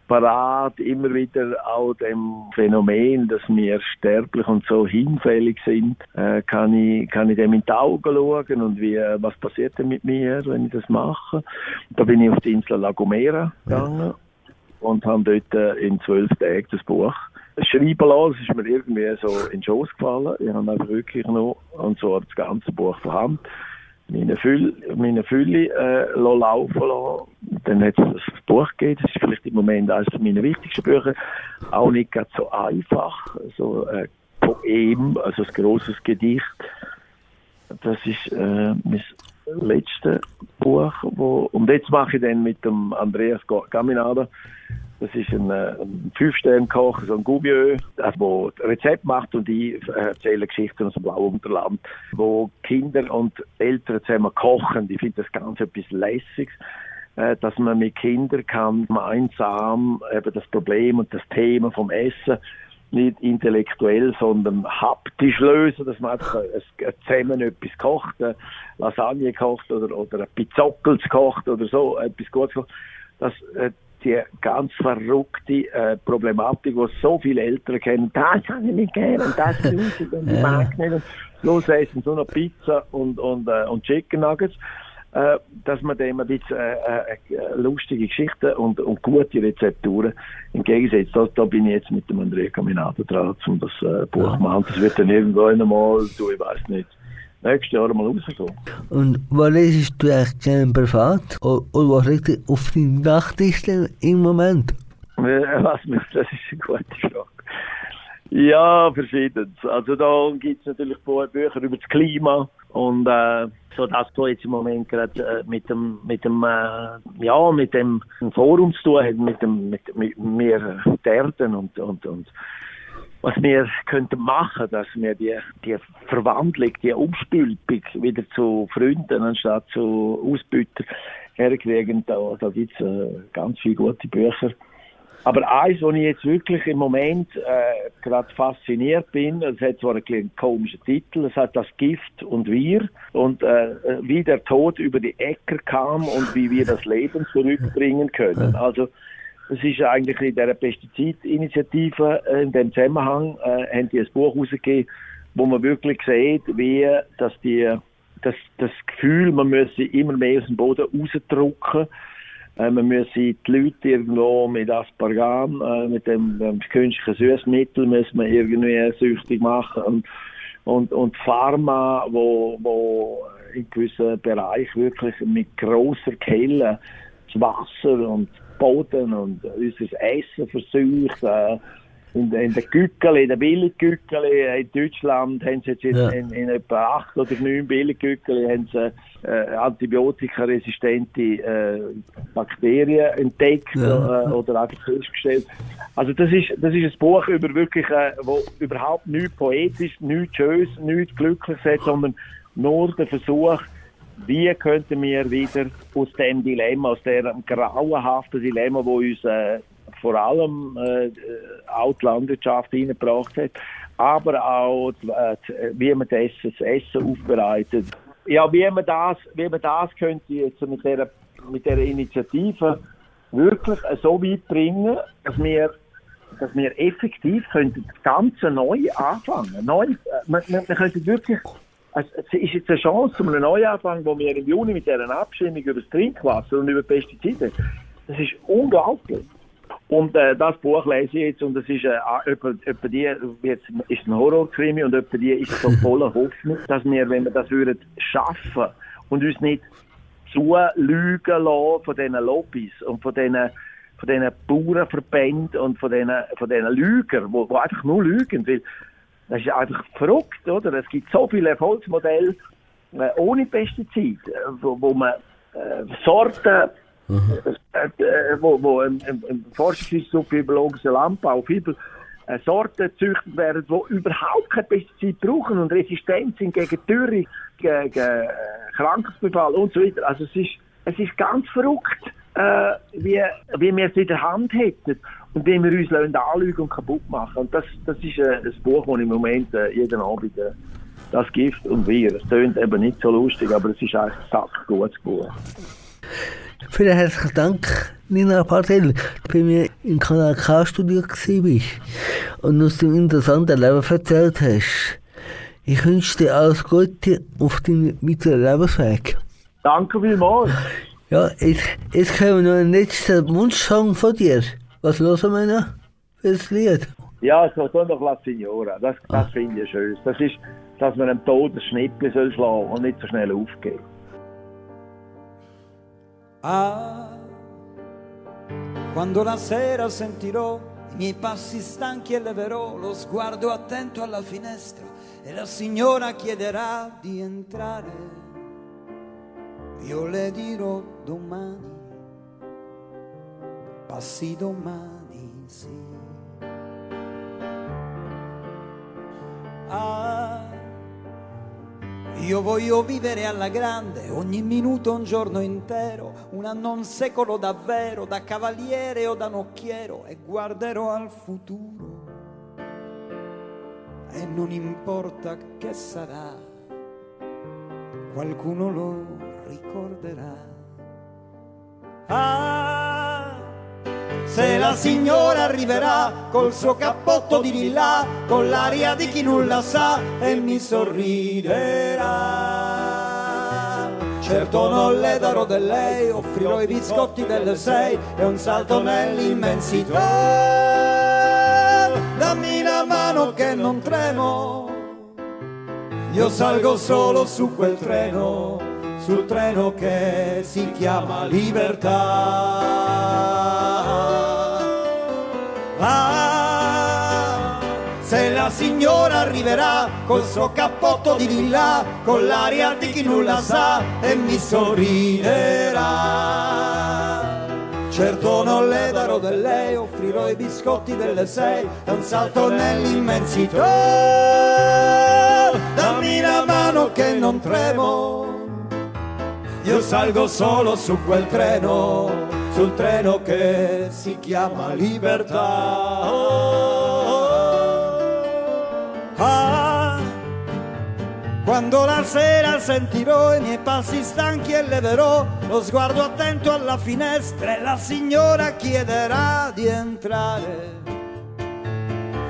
parat, immer wieder auch dem Phänomen, dass wir sterblich und so hinfällig sind, äh, kann, ich, kann ich dem in die Augen schauen und wie, was passiert denn mit mir, wenn ich das mache. Da bin ich auf die Insel La Gomera gegangen und habe dort äh, in zwölf Tagen das Buch schreiben lassen. Es ist mir irgendwie so in den Schoß gefallen. Ich habe einfach wirklich noch, und so das ganze Buch von Hand meine Fülle, meine Fülle äh, laufen lassen. Dann hat es das Buch gegeben, das ist vielleicht im Moment eines meiner wichtigsten Bücher, auch nicht ganz so einfach, so ein äh, Poem, also ein grosses Gedicht. Das ist äh, mein letztes Buch, wo, und jetzt mache ich dann mit dem Andreas Gaminada das ist ein, äh, ein Fünf-Sterne-Koch, so ein Goubieux, der Rezept macht und ich erzähle Geschichten aus dem blauen Unterland, wo Kinder und Eltern zusammen kochen. Ich finde das ganz etwas Lässiges äh, dass man mit Kindern kann gemeinsam eben das Problem und das Thema vom Essen nicht intellektuell, sondern haptisch lösen, dass man einfach zusammen etwas kocht, Lasagne kocht oder, oder ein Pizzockels kocht oder so, etwas Gutes kocht. Das, äh, die ganz verrückte äh, Problematik, die so viele Eltern kennen. Das kann ich nicht und das ist und ich mag nicht. Und los essen so eine Pizza und, und, äh, und Chicken Nuggets. Äh, dass man dem ein bisschen lustige Geschichten und, und gute Rezepturen entgegensetzt. Da, da bin ich jetzt mit dem Andrea Caminato dran, um das äh, Buch zu machen. Das wird dann irgendwann einmal, du, ich weiß nicht, nächstes Jahr mal rauskommen. Und was lesest du eigentlich gerne privat? Oder was liegt auf deinem Nachtliste im Moment? Was mich, das ist eine gute Frage. Ja, verschiedenes. Also da gibt es natürlich Bücher über das Klima und äh, so das was jetzt im Moment gerade äh, mit dem mit dem äh, ja mit dem Forum zu tun hat, mit dem mit, mit mir Derden und und und was wir könnten machen, dass wir die, die Verwandlung, die Umstülpung wieder zu Freunden anstatt zu Ausbütern herkriegen. Da, da gibt es äh, ganz viele gute Bücher. Aber eins, wo ich jetzt wirklich im Moment äh, gerade fasziniert bin, es hat zwar einen komischen Titel, es hat das Gift und wir und äh, wie der Tod über die Äcker kam und wie wir das Leben zurückbringen können. Also das ist eigentlich in dieser Pestizidinitiative, äh, in dem Zusammenhang, äh, haben die ein Buch herausgegeben, wo man wirklich sieht, wie dass die, dass das Gefühl, man müsse immer mehr aus dem Boden rausdrücken, äh, man müsse die Leute irgendwo mit Aspargam, äh, mit dem, dem künstlichen Süßmittel, müssen man irgendwie süchtig machen und, und, und Pharma, wo, wo in gewissen Bereichen wirklich mit grosser Kelle das Wasser und Boden und unser Essen versucht. Äh, in, in den Gückeli, in den Billiggückeli in Deutschland haben sie jetzt in, ja. in, in etwa acht oder neun Billiggückeli haben sie äh, antibiotikaresistente äh, Bakterien entdeckt ja. äh, oder einfach festgestellt. Also das ist, das ist ein Buch über wirklich, äh, wo überhaupt nichts poetisch, nichts schönes, nichts glückliches hat, sondern nur der Versuch, wie könnten wir wieder aus dem Dilemma, aus dem grauenhaften Dilemma, wo uns äh, vor allem äh, auch die Landwirtschaft hineingebracht hat, aber auch äh, wie man das, das Essen aufbereitet. Ja, wie man das, wie man das könnte jetzt mit der, mit der Initiative wirklich so weit bringen, dass wir dass wir effektiv könnten das Ganze neu anfangen. Neu, äh, wir, wir, wir könnten wirklich es ist jetzt eine Chance zu einem Neuanfang, wo wir im Juni mit dieser Abstimmung über das Trinkwasser und über Pestizide, das ist unglaublich. Und äh, das Buch lese ich jetzt und es ist äh, etwa, etwa die, jetzt ist ein Horrorkrimi und etwa die ist so voller Hoffnung, dass wir, wenn wir das würden schaffen und uns nicht zulügen lassen von diesen Lobbys und von diesen von diesen Bauernverbänden und von diesen, von diesen Lügern, wo, wo einfach nur lügen, weil das ist einfach verrückt, oder? Es gibt so viele Erfolgsmodelle äh, ohne Pestizid, äh, wo, wo man äh, Sorten, äh, äh, wo, wo im, im, Forschungsinstitut für biologischen Landbau viel äh, Sorten gezüchtet werden, die überhaupt kein Pestizid brauchen und resistent sind gegen Dürre, gegen äh, Krankheitsbefall und so weiter. Also es ist, es ist ganz verrückt, äh, wie, wie wir es in der Hand hätten und wie wir uns anlügen und kaputt machen. Und das, das ist äh, ein Buch, das im Moment äh, jeden Abend äh, das Gift und wir. Es klingt eben nicht so lustig, aber es ist eigentlich ein sackgutes Buch. Vielen herzlichen Dank, Nina du bei mir im Kanal K-Studio warst und uns dein interessanten Leben erzählt hast. Ich wünsche dir alles Gute auf deinem weiteren Lebensweg. Danke vielmals. Ja, jetzt, jetzt kommen wir noch einen letzten Wunschsong von dir. Was hören wir noch für das Lied? Ja, so, so noch La Signora. Das, das finde ich schön. Das ist, dass man einem toten Schnippel soll schlagen und nicht so schnell aufgeben. Ah, quando la sera sentirò i miei passi stanchi e leverò lo sguardo attento alla finestra e la signora chiederà di entrare, io le dirò domani, passi domani, sì. Ah, io voglio vivere alla grande, ogni minuto un giorno intero, un anno un secolo davvero, da cavaliere o da nocchiero, e guarderò al futuro. E non importa che sarà, qualcuno lo ricorderà. Ah, se la signora arriverà col suo cappotto di lilla, con l'aria di chi nulla sa e mi sorriderà. Certo non le darò del lei, offrirò i biscotti delle sei e un salto nell'immensità. Dammi la mano che non tremo, io salgo solo su quel treno, sul treno che si chiama libertà. Ah, se la signora arriverà col suo cappotto di lilla, con l'aria di chi nulla sa e mi sorriderà. Certo non le darò del lei, offrirò i biscotti delle sei e un salto nell'immensità. Dammi la mano che non tremo, io salgo solo su quel treno, sul treno che si chiama libertà. Ah, quando la sera sentirò i miei passi stanchi e leverò lo sguardo attento alla finestra e la signora chiederà di entrare.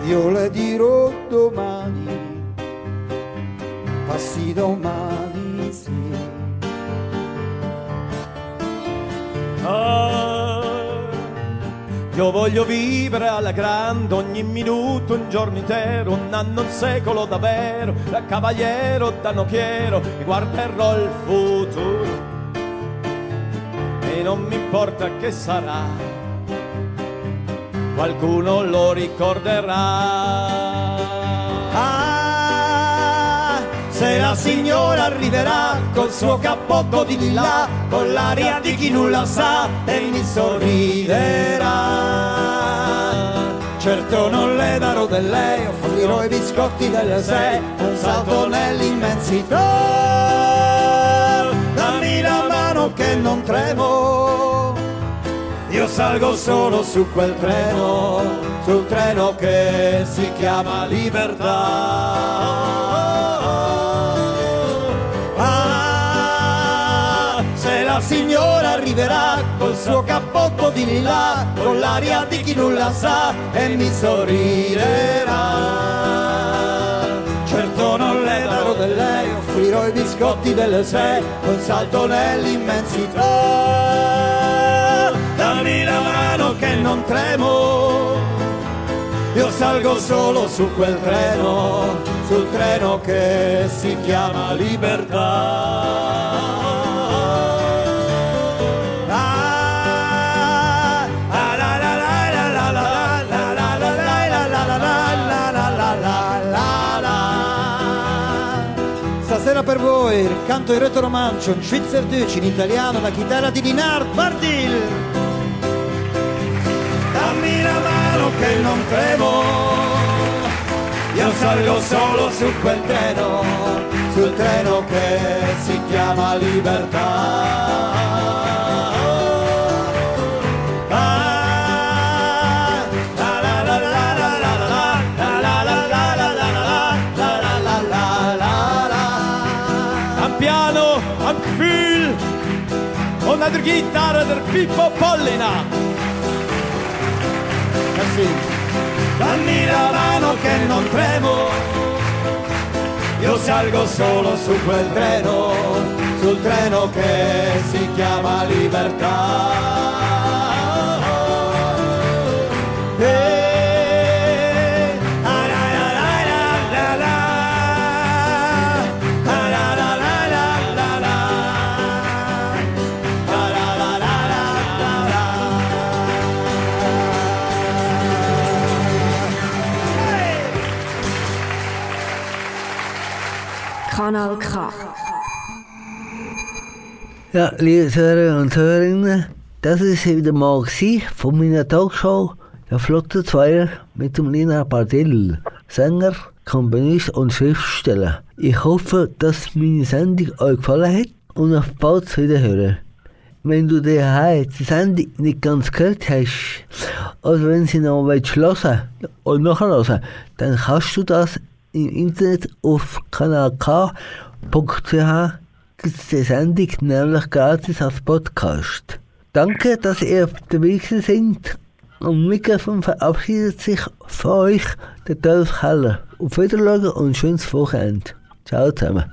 Io le dirò domani, passi domani, sì. Ah, io voglio vivere alla grande ogni minuto, un giorno intero, un anno, un secolo davvero, da cavaliere o da nocchiero, e guarderò il futuro. E non mi importa che sarà, qualcuno lo ricorderà. La signora arriverà col suo cappotto di lilla, con l'aria di chi nulla sa e mi sorriderà. Certo non le darò del lei, offrirò i biscotti delle sei, un salto nell'immensità. Dammi la mano che non tremo, io salgo solo su quel treno, sul treno che si chiama libertà. Signora arriverà col suo cappotto di lilla, con l'aria di chi nulla sa e mi sorriderà. Certo non le darò del lei, offrirò i biscotti delle sei, un salto nell'immensità. Dammi la mano che non tremo, io salgo solo su quel treno, sul treno che si chiama libertà. Per voi il canto in retroromancio, in schweizerdeutsch, in italiano, la chitarra di Dinard Bardil. Dammi la mano che non tremo, io salgo solo su quel treno, sul treno che si chiama libertà. Gitarre der Pippo Pollina. Merci. Dammi la mano che non tremo, io salgo solo su quel treno, sul treno che si chiama libertà. Eh, Kanal K. Ja, liebe Hörer und Hörerinnen, das ist wieder mal von meiner Talkshow «Der Flotte Zweier» mit dem Lina Bardell, Sänger, Komponist und Schriftsteller. Ich hoffe, dass meine Sendung euch gefallen hat und auf bald wiederhören. Wenn du die, Sendung nicht ganz gehört hast, oder wenn sie noch hören und nachhören, dann kannst du das im Internet auf kanalk.ch gibt es die Sendung nämlich gratis als Podcast. Danke, dass ihr dabei seid. Am Mikrofon verabschiedet sich von euch der Dolph Keller. Auf Wiedersehen und schönes Wochenende. Ciao zusammen.